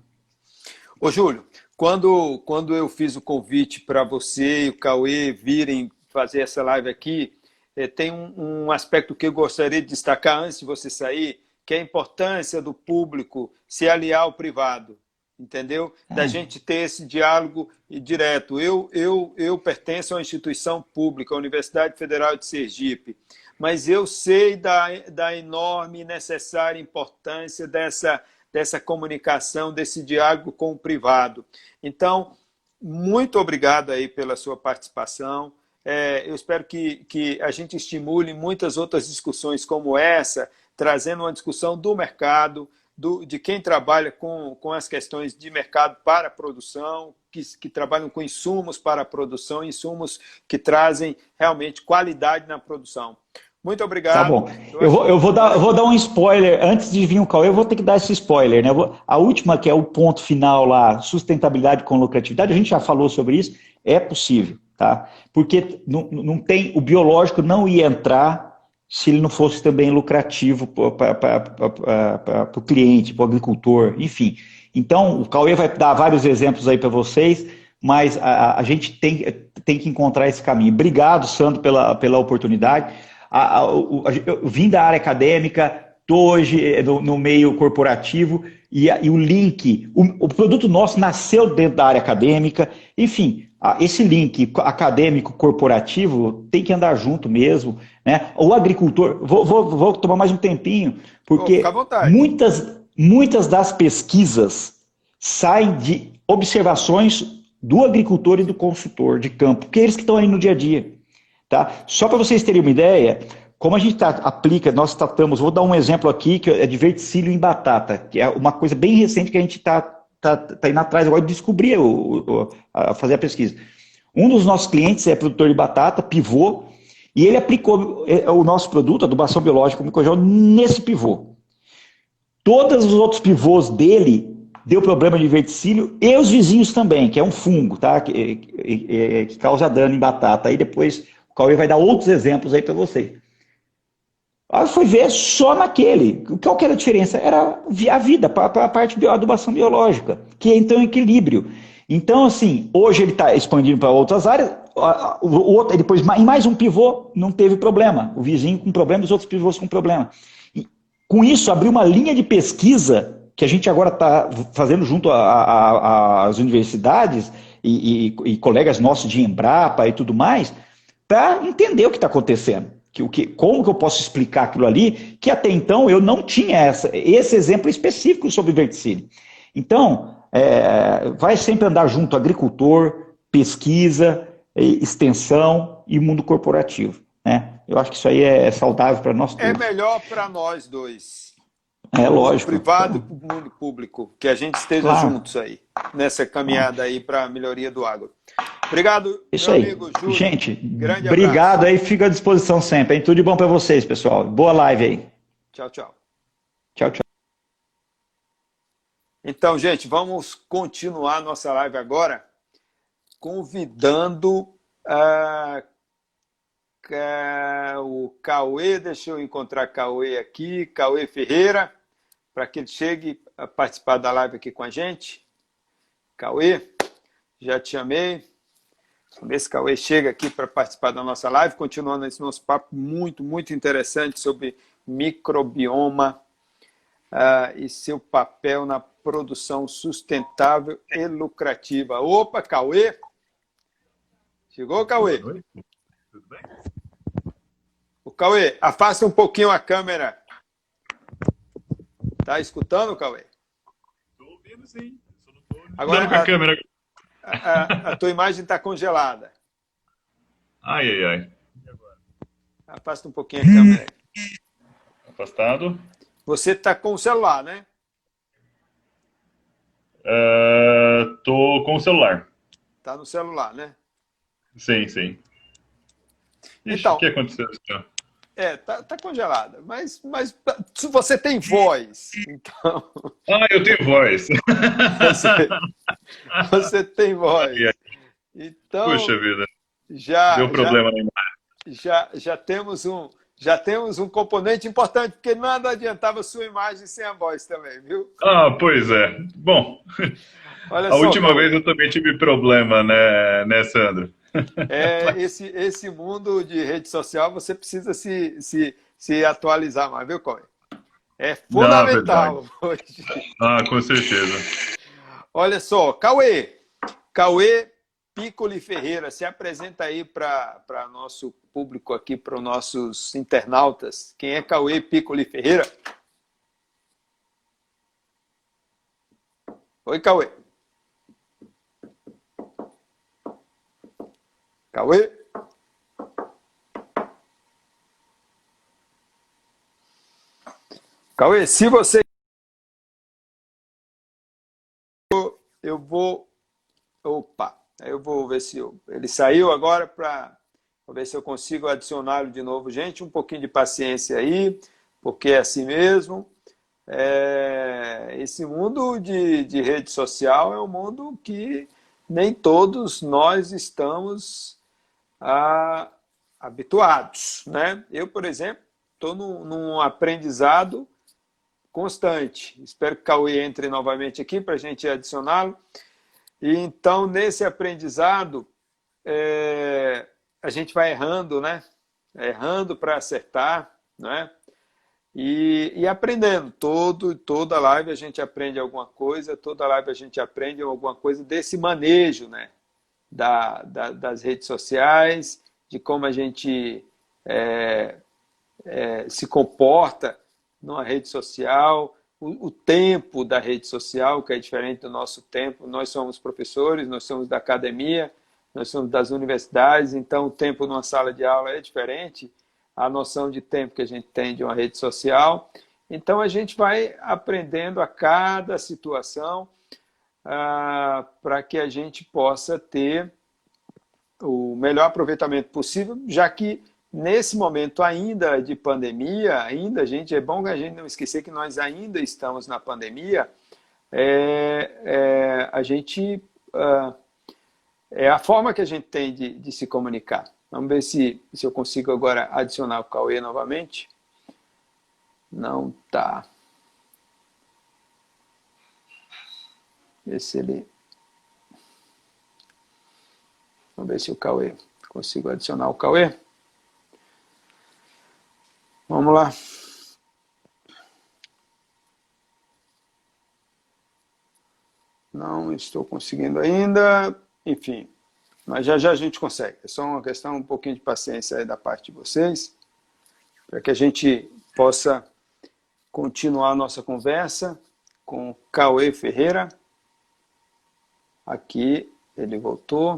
S1: Ô Júlio, quando, quando eu fiz o convite para você e o Cauê virem fazer essa live aqui, é, tem um, um aspecto que eu gostaria de destacar antes de você sair, que é a importância do público se aliar ao privado, entendeu? Da é. gente ter esse diálogo direto. Eu, eu, eu pertenço a uma instituição pública, a Universidade Federal de Sergipe, mas eu sei da, da enorme e necessária importância dessa, dessa comunicação, desse diálogo com o privado. Então, muito obrigado aí pela sua participação. É, eu espero que, que a gente estimule muitas outras discussões como essa, trazendo uma discussão do mercado, do, de quem trabalha com, com as questões de mercado para a produção, que, que trabalham com insumos para a produção, insumos que trazem realmente qualidade na produção. Muito obrigado.
S2: Tá bom. Eu vou, eu vou, dar, vou dar um spoiler. Antes de vir o Cauê, eu vou ter que dar esse spoiler. Né? A última, que é o ponto final lá, sustentabilidade com lucratividade, a gente já falou sobre isso, é possível tá? Porque não, não tem, o biológico não ia entrar se ele não fosse também lucrativo para o cliente, para o agricultor, enfim. Então, o Cauê vai dar vários exemplos aí para vocês, mas a, a, gente tem, tem que encontrar esse caminho. Obrigado, Sandro, pela, pela oportunidade. A, a, eu vim da área acadêmica, estou hoje eh, no, no, meio corporativo, e, e o link, o, o produto nosso nasceu dentro da área acadêmica, enfim, esse link acadêmico corporativo tem que andar junto mesmo, né? O agricultor, vou, vou, vou tomar mais um tempinho, porque muitas, muitas das pesquisas saem de observações do agricultor e do consultor de campo, que é eles que estão aí no dia a dia, tá? Só para vocês terem uma ideia, como a gente tá, aplica, nós tratamos, vou dar um exemplo aqui, que é de verticílio em batata, que é uma coisa bem recente que a gente está está tá indo atrás agora de descobrir, o, o, a fazer a pesquisa. Um dos nossos clientes é produtor de batata, pivô, e ele aplicou é, o nosso produto, adubação biológica, micogel, nesse pivô. Todos os outros pivôs dele deu problema de verticílio e os vizinhos também, que é um fungo, tá? Que, que, que causa dano em batata. Aí depois o Cauê vai dar outros exemplos aí para você. Aí foi ver só naquele. Qual que era a diferença? Era a vida, para a parte de adubação biológica, que é então equilíbrio. Então, assim, hoje ele está expandindo para outras áreas, o outro, depois, em mais um pivô, não teve problema. O vizinho com problema, os outros pivôs com problema. E, com isso, abriu uma linha de pesquisa que a gente agora está fazendo junto às universidades e, e, e colegas nossos de Embrapa e tudo mais, para entender o que está acontecendo. Que, o que, como que eu posso explicar aquilo ali, que até então eu não tinha essa, esse exemplo específico sobre verticílio. Então, é, vai sempre andar junto agricultor, pesquisa, extensão e mundo corporativo. Né? Eu acho que isso aí é saudável para nós
S1: é todos. É melhor para nós dois.
S2: É lógico.
S1: privado e o mundo público, que a gente esteja claro. juntos aí, nessa caminhada aí para a melhoria do agro. Obrigado,
S2: Isso aí. Amigo, Júlio. Gente, Grande obrigado abraço. aí, fica à disposição sempre. Hein? Tudo de bom para vocês, pessoal. Boa live aí.
S1: Tchau, tchau.
S2: Tchau, tchau.
S1: Então, gente, vamos continuar nossa live agora, convidando uh, uh, o Cauê, deixa eu encontrar Cauê aqui, Cauê Ferreira, para que ele chegue a participar da live aqui com a gente. Cauê, já te chamei. Vamos ver se Cauê chega aqui para participar da nossa live, continuando esse nosso papo muito, muito interessante sobre microbioma uh, e seu papel na produção sustentável e lucrativa. Opa, Cauê! Chegou, Cauê? Tudo bem? O Cauê, afasta um pouquinho a câmera. Tá escutando, Cauê?
S3: Estou ouvindo, sim.
S1: Agora, a, a câmera. A, a, tua imagem está congelada.
S3: Ai, ai, ai.
S1: Afasta um pouquinho a câmera.
S3: Afastado.
S1: Você está com o celular, né?
S3: Uh, tô com o celular.
S1: Tá no celular, né?
S3: Sim, sim. Ixi, então, o que aconteceu?
S1: É, tá, tá congelada. Mas, mas se você tem voz, então.
S3: Ah, eu tenho voz.
S1: Você, você tem voz. Então.
S3: Puxa vida.
S1: Já,
S3: Deu problema
S1: já, na imagem. Já, já temos um. Já temos um componente importante, porque nada adiantava sua imagem sem a voz também, viu?
S3: Ah, pois é. Bom, Olha a só, última vez eu também tive problema, né, né Sandro?
S1: É, esse, esse mundo de rede social, você precisa se, se, se atualizar mais, viu, Coy? É fundamental
S3: Não, hoje. Ah, com certeza.
S1: Olha só, Cauê. Cauê Piccoli Ferreira, se apresenta aí para nosso público aqui, para os nossos internautas. Quem é Cauê Piccoli Ferreira? Oi, Cauê. Cauê? Cauê, se você. Eu vou. Opa, eu vou ver se eu... ele saiu agora para ver se eu consigo adicioná-lo de novo. Gente, um pouquinho de paciência aí, porque é assim mesmo. É... Esse mundo de, de rede social é um mundo que nem todos nós estamos habituados. Né? Eu, por exemplo, estou num, num, aprendizado constante. Espero que o Cauê entre novamente aqui para a gente adicioná-lo. E então, nesse aprendizado, é, a gente vai errando, né? Errando para acertar, né? E, e, aprendendo. Todo, toda live a gente aprende alguma coisa, toda live a gente aprende alguma coisa desse manejo, né? Da, da, das redes sociais, de como a gente é, é, se comporta numa rede social, o, o, tempo da rede social, que é diferente do nosso tempo. Nós somos professores, nós somos da academia, nós somos das universidades, então o tempo numa sala de aula é diferente, a noção de tempo que a gente tem de uma rede social. Então a gente vai aprendendo a cada situação ah, para que a gente possa ter o melhor aproveitamento possível, já que nesse momento ainda de pandemia, ainda, gente, é bom que a gente não esquecer que nós ainda estamos na pandemia, é, é a gente uh, é a forma que a gente tem de, de se comunicar. Vamos ver se, se eu consigo agora adicionar o Cauê novamente. Não tá. Ver se ele. Vamos ver se o Cauê. Consigo adicionar o Cauê. Vamos lá. Não estou conseguindo ainda. Enfim, Mas já já a gente consegue. É só uma questão, um pouquinho de paciência aí da parte de vocês, para que a gente possa continuar a nossa conversa com Cauê Ferreira. Aqui, ele voltou.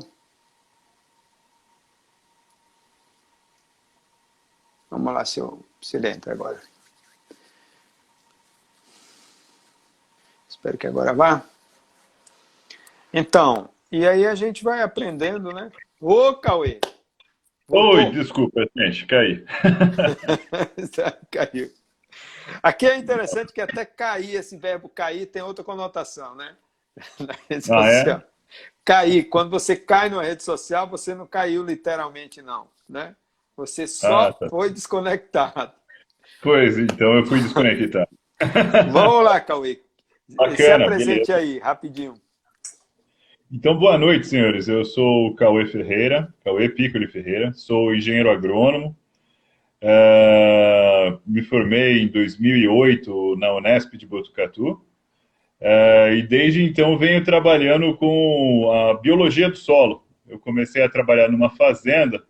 S1: Vamos lá, se, eu, se ele entra agora. Espero que agora vá. Então, e aí a gente vai aprendendo, né? Ô, Cauê!
S3: Voltou. Oi, desculpa, gente, caí.
S1: Caiu. Aqui é interessante que até cair, esse verbo cair, tem outra conotação, né? Na rede ah, social. É? Cair, quando você cai numa rede social, você não caiu literalmente, não, né? Você só ah, tá. foi desconectado.
S3: Pois, então eu fui desconectado.
S1: Vamos lá, Cauê. Bacana, Se apresente beleza. aí, rapidinho.
S3: Então, boa noite, senhores. Eu sou o Cauê Ferreira, Cauê Piccoli Ferreira, sou engenheiro agrônomo. Uh, me formei em 2008 na Unesp de Botucatu. Uh, e desde então venho trabalhando com a biologia do solo. Eu comecei a trabalhar numa fazenda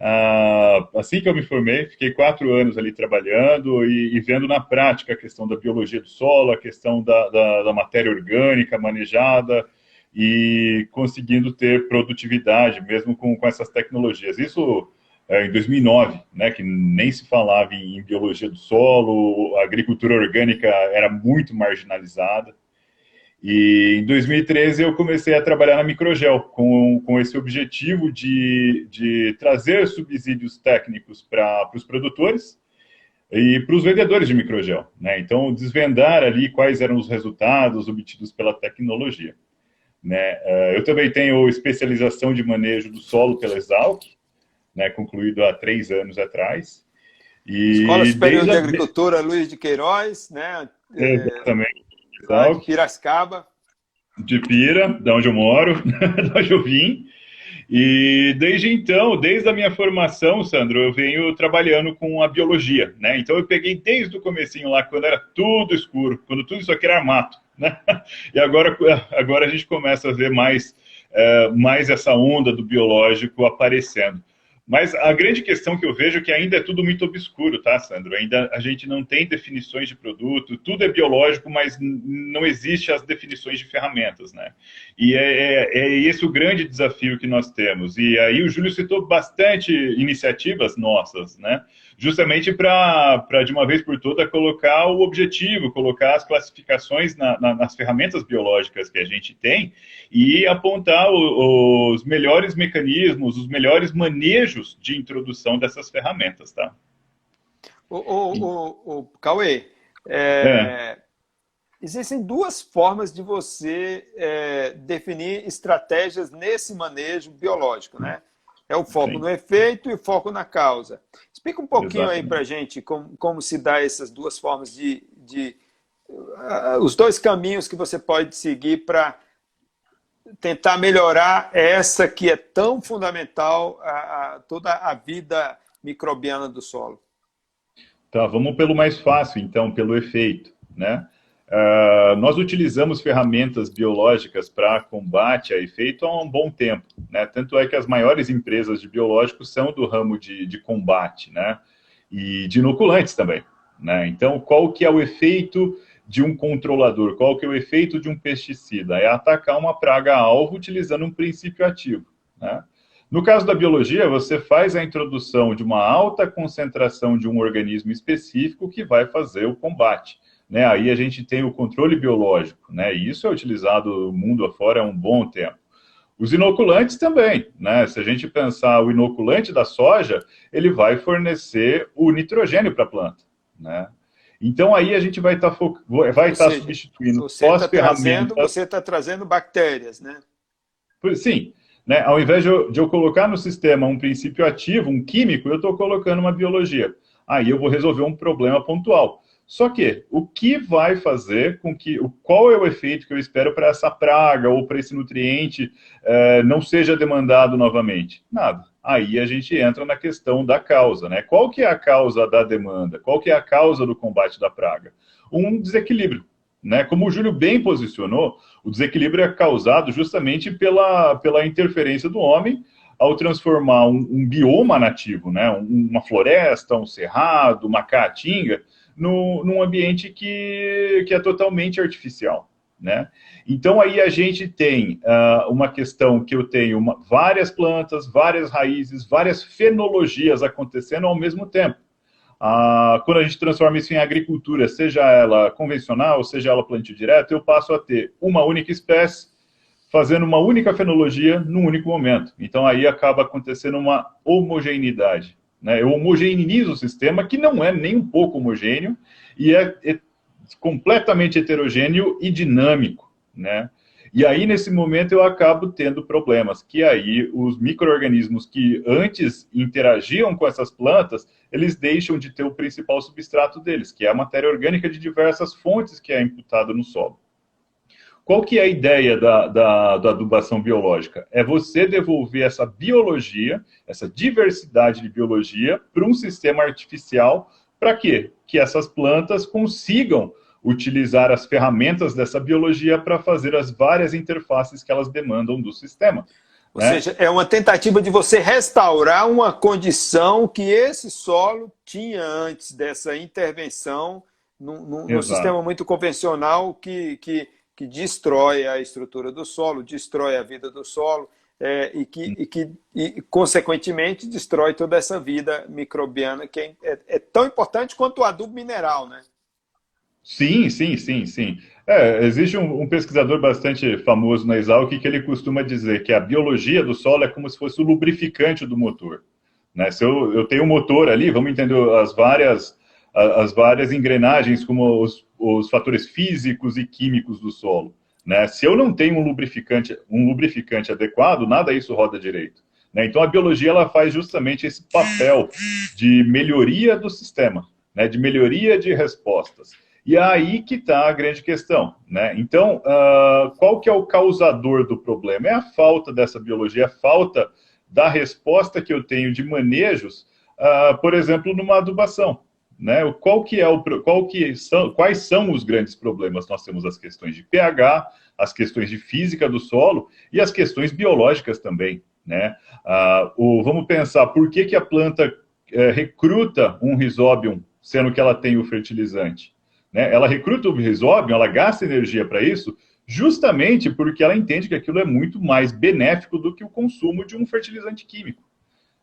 S3: uh, assim que eu me formei, fiquei quatro anos ali trabalhando e, e, vendo na prática a questão da biologia do solo, a questão da, da, da matéria orgânica manejada, e conseguindo ter produtividade, mesmo com, com essas tecnologias. Isso é, em 2009, né, que nem se falava em, biologia do solo, a agricultura orgânica era muito marginalizada. E em 2013 eu comecei a trabalhar na Microgel, com, com esse objetivo de, de trazer subsídios técnicos para os produtores e para os vendedores de microgel. Né? Então, desvendar ali quais eram os resultados obtidos pela tecnologia. Né? Eh, eu também tenho especialização de manejo do solo pela Exalc, né, concluído há três anos atrás.
S1: E Escola Superior de Agricultura a... Luiz de Queiroz, né?
S3: É, Exatamente.
S1: É, de Piracicaba.
S3: De Pira, da onde eu moro, da onde eu vim. E desde então, desde a minha formação, Sandro, eu venho trabalhando com a biologia, né? Então eu peguei desde o comecinho lá, quando era tudo escuro, quando tudo isso aqui era mato. Né? E agora, agora a gente começa a ver mais, é, mais essa onda do biológico aparecendo. Mas a grande questão que eu vejo é que ainda é tudo muito obscuro, tá, Sandro? Ainda a gente não tem definições de produto, tudo é biológico, mas não existe as definições de ferramentas, né? E é, é, é, esse o grande desafio que nós temos. E aí o Júlio citou bastante iniciativas nossas, né? Justamente para, de uma vez por todas, colocar o objetivo, colocar as classificações na, na, nas ferramentas biológicas que a gente tem e apontar o, os melhores mecanismos, os melhores manejos de introdução dessas ferramentas, tá?
S1: O, o, o, o Cauê, é, é. existem duas formas de você é, definir estratégias nesse manejo biológico, né? É o foco Sim. no efeito e o foco na causa. Explica um pouquinho Exatamente. aí para gente como, como se dá essas duas formas de, de uh, os dois caminhos que você pode seguir para tentar melhorar essa que é tão fundamental a, a, toda a vida microbiana do solo.
S3: Tá, vamos pelo mais fácil, então, pelo efeito, né? Uh, nós utilizamos ferramentas biológicas para combate a efeito há um bom tempo, né? Tanto é que as maiores empresas de biológicos são do ramo de, de combate, né? E de inoculantes também, né? Então, qual que é o efeito de um controlador? Qual que é o efeito de um pesticida? É atacar uma praga-alvo utilizando um princípio ativo. Né? No caso da biologia, você faz a introdução de uma alta concentração de um organismo específico que vai fazer o combate. Né? Aí a gente tem o controle biológico, né? e isso é utilizado mundo afora há um bom tempo. Os inoculantes também, né? Se a gente pensar o inoculante da soja, ele vai fornecer o nitrogênio para a planta, né? Então aí a gente vai estar tá vai estar tá substituindo
S1: você tá. Você está trazendo bactérias, né?
S3: Sim. Né? Ao invés de eu, de eu, colocar no sistema um princípio ativo, um químico, eu estou colocando uma biologia. Aí eu vou resolver um problema pontual. Só que o que vai fazer com que. Qual é o efeito que eu espero para essa praga ou para esse nutriente eh, não seja demandado novamente? Nada aí a gente entra na questão da causa, né? Qual que é a causa da demanda? Qual que é a causa do combate da praga? Um desequilíbrio, Né? Como o Júlio bem posicionou, o desequilíbrio é causado justamente pela, pela interferência do homem ao transformar um, um bioma nativo, né? uma floresta, um cerrado, uma caatinga, no, num ambiente que, que é totalmente artificial. Né? Então aí a gente tem uh, uma questão que eu tenho uma, várias plantas, várias raízes, várias fenologias acontecendo ao mesmo tempo. Uh, quando a gente transforma isso em agricultura, seja ela convencional, seja ela plantio direto, eu passo a ter uma única espécie fazendo uma única fenologia num único momento. Então aí acaba acontecendo uma homogeneidade. Né? Eu homogeneizo o sistema, que não é nem um pouco homogêneo, e é, é completamente heterogêneo e dinâmico, né? E aí, nesse momento, eu acabo tendo problemas, que aí os micro-organismos que antes interagiam com essas plantas, eles deixam de ter o principal substrato deles, que é a matéria orgânica de diversas fontes que é imputada no solo. Qual que é a ideia da, da, da adubação biológica? É você devolver essa biologia, essa diversidade de biologia, para um sistema artificial, para quê? Que essas plantas consigam utilizar as ferramentas dessa biologia para fazer as várias interfaces que elas demandam do sistema.
S1: Ou né? seja, é uma tentativa de você restaurar uma condição que esse solo tinha antes dessa intervenção num, num, num sistema muito convencional que, que, que, destrói a estrutura do solo, destrói a vida do solo é, e, que, e que, e, consequentemente, destrói toda essa vida microbiana que é, é, é tão importante quanto o adubo mineral, né?
S3: Sim, sim, sim, sim. É, existe um, um, pesquisador bastante famoso na Exalc que ele costuma dizer que a biologia do solo é como se fosse o lubrificante do motor. Né? Se eu, eu tenho um motor ali, vamos entender as várias, as várias engrenagens, como os, os fatores físicos e químicos do solo. Né? Se eu não tenho um lubrificante, um lubrificante adequado, nada isso roda direito. Né? Então a biologia ela faz justamente esse papel de melhoria do sistema, né? de melhoria de respostas. E é aí que está a grande questão, né? Então, uh, qual que é o causador do problema? É a falta dessa biologia, a falta da resposta que eu tenho de manejos, uh, por exemplo, numa adubação. Né? Qual que é o, qual que são, quais são os grandes problemas? Nós temos as questões de pH, as questões de física do solo e as questões biológicas também. Né? Uh, o, vamos pensar por que, que a planta eh, recruta um rhizóbium, sendo que ela tem o fertilizante. Né? Ela recruta o risóbio, ela gasta energia para isso, justamente porque ela entende que aquilo é muito mais benéfico do que o consumo de um fertilizante químico.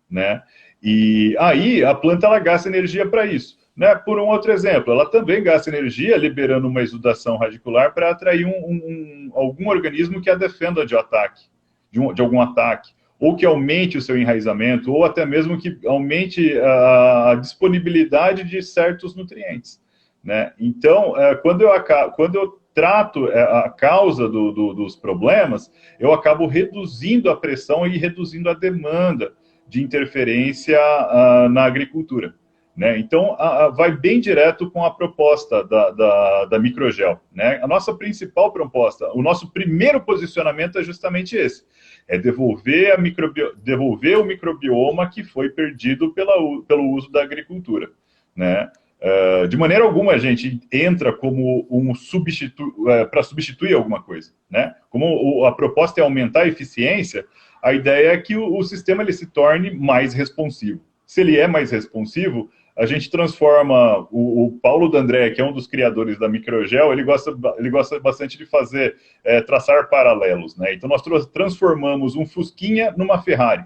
S3: Né? E aí a planta ela gasta energia para isso. Né? Por um outro exemplo, ela também gasta energia liberando uma exudação radicular para atrair um, um, algum organismo que a defenda de ataque, de, um, de algum ataque ou que aumente o seu enraizamento, ou até mesmo que aumente a disponibilidade de certos nutrientes. Né? Então, é, quando, eu, quando eu trato é, a causa do, do, dos problemas, eu acabo reduzindo a pressão e reduzindo a demanda de interferência uh, na agricultura. Né? Então, a, a, vai bem direto com a proposta da, da, da Microgel. Né? A nossa principal proposta, o nosso primeiro posicionamento é justamente esse: é devolver, a microbi, devolver o microbioma que foi perdido pela, pelo uso da agricultura. Né? Uh, de maneira alguma a gente entra como um substitu uh, para substituir alguma coisa, né? Como o, a proposta é aumentar a eficiência, a ideia é que o, o, sistema ele se torne mais responsivo. Se ele é mais responsivo, a gente transforma o, o Paulo D'André, que é um dos criadores da Microgel, ele gosta, ele gosta bastante de fazer é, traçar paralelos, né? Então nós transformamos um Fusquinha numa Ferrari,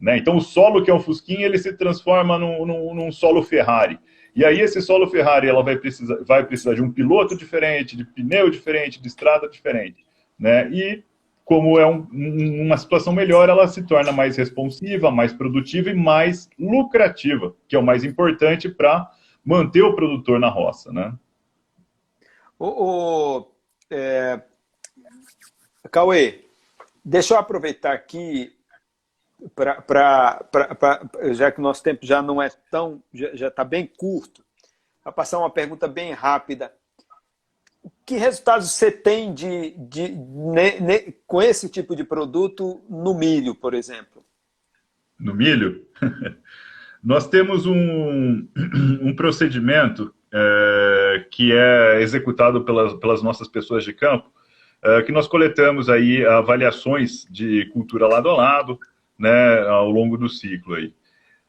S3: né? Então o solo que é um Fusquinha ele se transforma num, num, num solo Ferrari. E aí esse solo Ferrari ela vai precisar, vai precisar de um piloto diferente, de pneu diferente, de estrada diferente, né? E como é um, uma situação melhor, ela se torna mais responsiva, mais produtiva e mais lucrativa, que é o mais importante para manter o produtor na roça, né?
S1: O, o é... Cauê, deixa eu aproveitar aqui pra, pra, pra, pra, já que o nosso tempo já não é tão, já está bem curto, para passar uma pergunta bem rápida. Que resultados você tem de, de, ne, ne, com esse tipo de produto no milho, por exemplo?
S3: No milho? Nós temos um, um procedimento é, que é executado pelas, pelas nossas pessoas de campo, é, que nós coletamos aí avaliações de cultura lado a lado, né, ao longo do ciclo aí,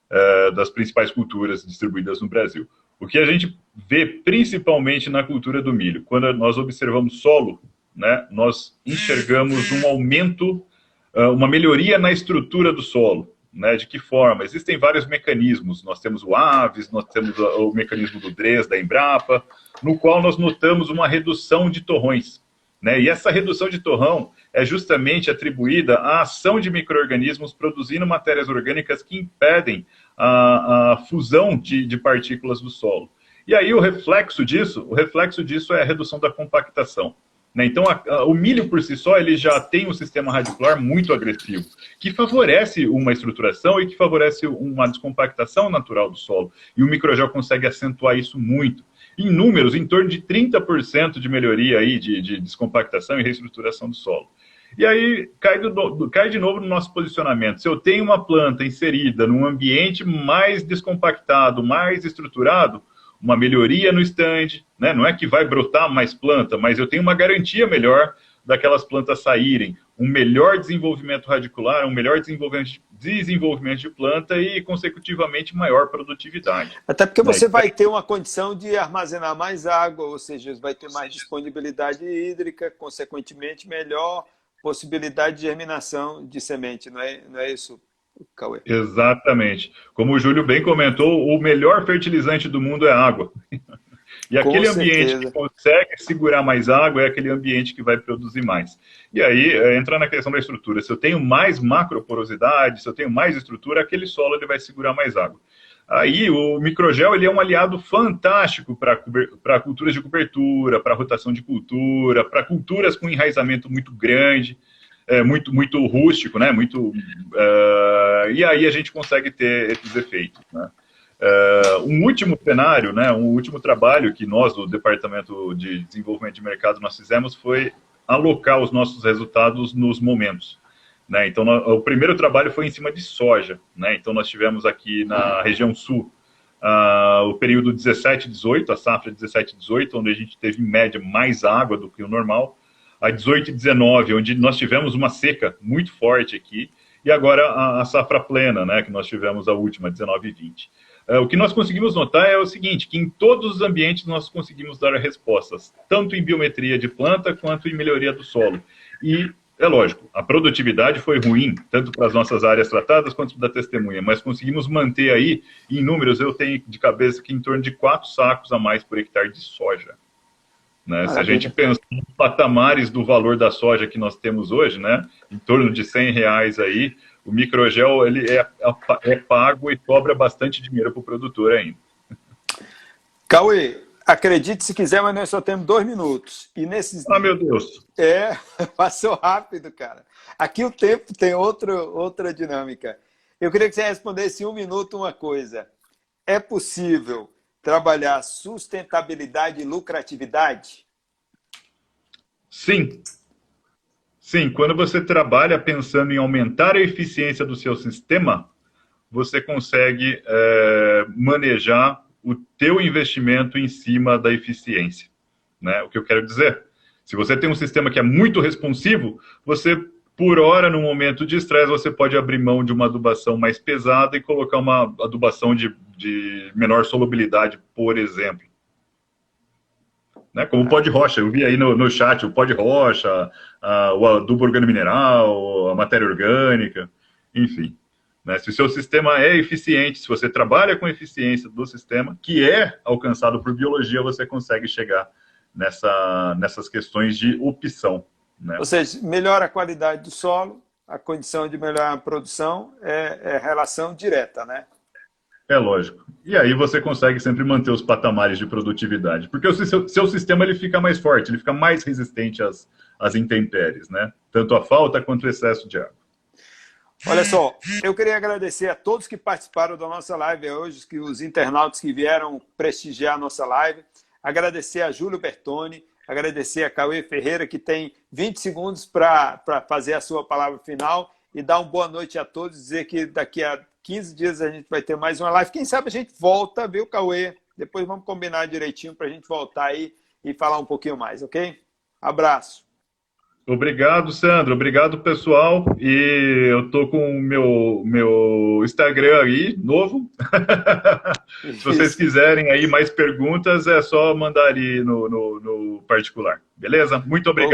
S3: é, das principais culturas distribuídas no Brasil. O que a gente vê principalmente na cultura do milho, quando nós observamos solo, né, nós enxergamos um aumento, é, uma melhoria na estrutura do solo. Né, de que forma? Existem vários mecanismos. Nós temos o Aves, nós temos o mecanismo do DRES, da Embrapa, no qual nós notamos uma redução de torrões. Né? E essa redução de torrão é justamente atribuída à ação de micro-organismos produzindo matérias orgânicas que impedem a, a fusão de, de, partículas do solo. E aí o reflexo disso, o reflexo disso é a redução da compactação. Né? Então, a, a, o milho por si só, ele já tem um sistema radicular muito agressivo, que favorece uma estruturação e que favorece uma descompactação natural do solo. E o microgel consegue acentuar isso muito em números, em torno de 30% de melhoria aí de, de, descompactação e reestruturação do solo. E aí cai, do, cai de novo no nosso posicionamento. Se eu tenho uma planta inserida num ambiente mais descompactado, mais estruturado, uma melhoria no stand, né? não é que vai brotar mais planta, mas eu tenho uma garantia melhor daquelas plantas saírem, um melhor desenvolvimento radicular, um melhor desenvolvimento, desenvolvimento de planta e, consecutivamente, maior produtividade.
S1: Até porque você vai ter uma condição de armazenar mais água, ou seja, vai ter mais disponibilidade hídrica, consequentemente, melhor possibilidade de germinação de semente, não é, não é isso, Cauê?
S3: Exatamente. Como o Júlio bem comentou, o melhor fertilizante do mundo é água. E Com aquele ambiente certeza. que consegue segurar mais água é aquele ambiente que vai produzir mais. E aí, é, entra na questão da estrutura. Se eu tenho mais macroporosidade, se eu tenho mais estrutura, aquele solo ele vai segurar mais água. Aí, o microgel ele é um aliado fantástico para culturas de cobertura, para rotação de cultura, para culturas com enraizamento muito grande, é, muito, muito rústico, né? Muito, uh, e aí a gente consegue ter esses efeitos, né? Uh, um último cenário, né, um último trabalho que nós, do Departamento de Desenvolvimento de Mercado, nós fizemos foi alocar os nossos resultados nos momentos. Né? Então, o primeiro trabalho foi em cima de soja. Né? Então, nós tivemos aqui na região sul uh, o período 17-18, a safra 17-18, onde a gente teve, em média, mais água do que o normal. A 18 19, onde nós tivemos uma seca muito forte aqui. E agora a, a safra plena, né, que nós tivemos a última, 19 20. É, o que nós conseguimos notar é o seguinte, que em todos os ambientes nós conseguimos dar respostas, tanto em biometria de planta quanto em melhoria do solo. E, é lógico, a produtividade foi ruim, tanto para as nossas áreas tratadas quanto da testemunha, mas conseguimos manter aí, em números, eu tenho de cabeça que em torno de quatro sacos a mais por hectare de soja. Né? Se a gente pensar nos patamares do valor da soja que nós temos hoje, né, em torno de 100 reais aí, o microgel ele é, é pago e cobra bastante dinheiro para o produtor ainda.
S1: Cauê, acredite se quiser, mas nós só temos dois minutos. E nesses.
S3: Ah, meu Deus!
S1: É, passou rápido, cara. Aqui o tempo tem outro, outra dinâmica. Eu queria que você respondesse em um minuto uma coisa. É possível trabalhar sustentabilidade e lucratividade?
S3: Sim. Sim, quando você trabalha pensando em aumentar a eficiência do seu sistema, você consegue é, manejar o teu investimento em cima da eficiência. Né? O que eu quero dizer? Se você tem um sistema que é muito responsivo, você, por hora, no momento de estresse, você pode abrir mão de uma adubação mais pesada e colocar uma adubação de, de menor solubilidade, por exemplo né? Como o pó de rocha. Eu vi aí no, no chat o pó de rocha, a, o adubo organomineral, a matéria orgânica, enfim. Né? Se o seu sistema é eficiente, se você trabalha com eficiência do sistema, que é alcançado por biologia, você consegue chegar nessa, nessas questões de opção. Né?
S1: Ou seja, melhora a qualidade do solo, a condição de melhorar a produção é, é relação direta, né?
S3: É lógico. E aí você consegue sempre manter os patamares de produtividade, porque o seu, seu sistema ele fica mais forte, ele fica mais resistente às, às intempéries, né? Tanto a falta quanto o excesso de água.
S1: Olha só, eu queria agradecer a todos que participaram da nossa live hoje, que os internautas que vieram prestigiar a nossa live. Agradecer a Júlio Bertoni, agradecer a Cauê Ferreira, que tem 20 segundos para fazer a sua palavra final e dar uma boa noite a todos, dizer que daqui a 15 dias a gente vai ter mais uma live. Quem sabe a gente volta, viu, Cauê? Depois vamos combinar direitinho para a gente voltar aí e falar um pouquinho mais, ok? Abraço.
S3: Obrigado, Sandro. Obrigado, pessoal. E eu tô com o meu, meu Instagram aí, novo. Se vocês quiserem aí mais perguntas, é só mandar aí no, no, no particular. Beleza? Muito obrigado.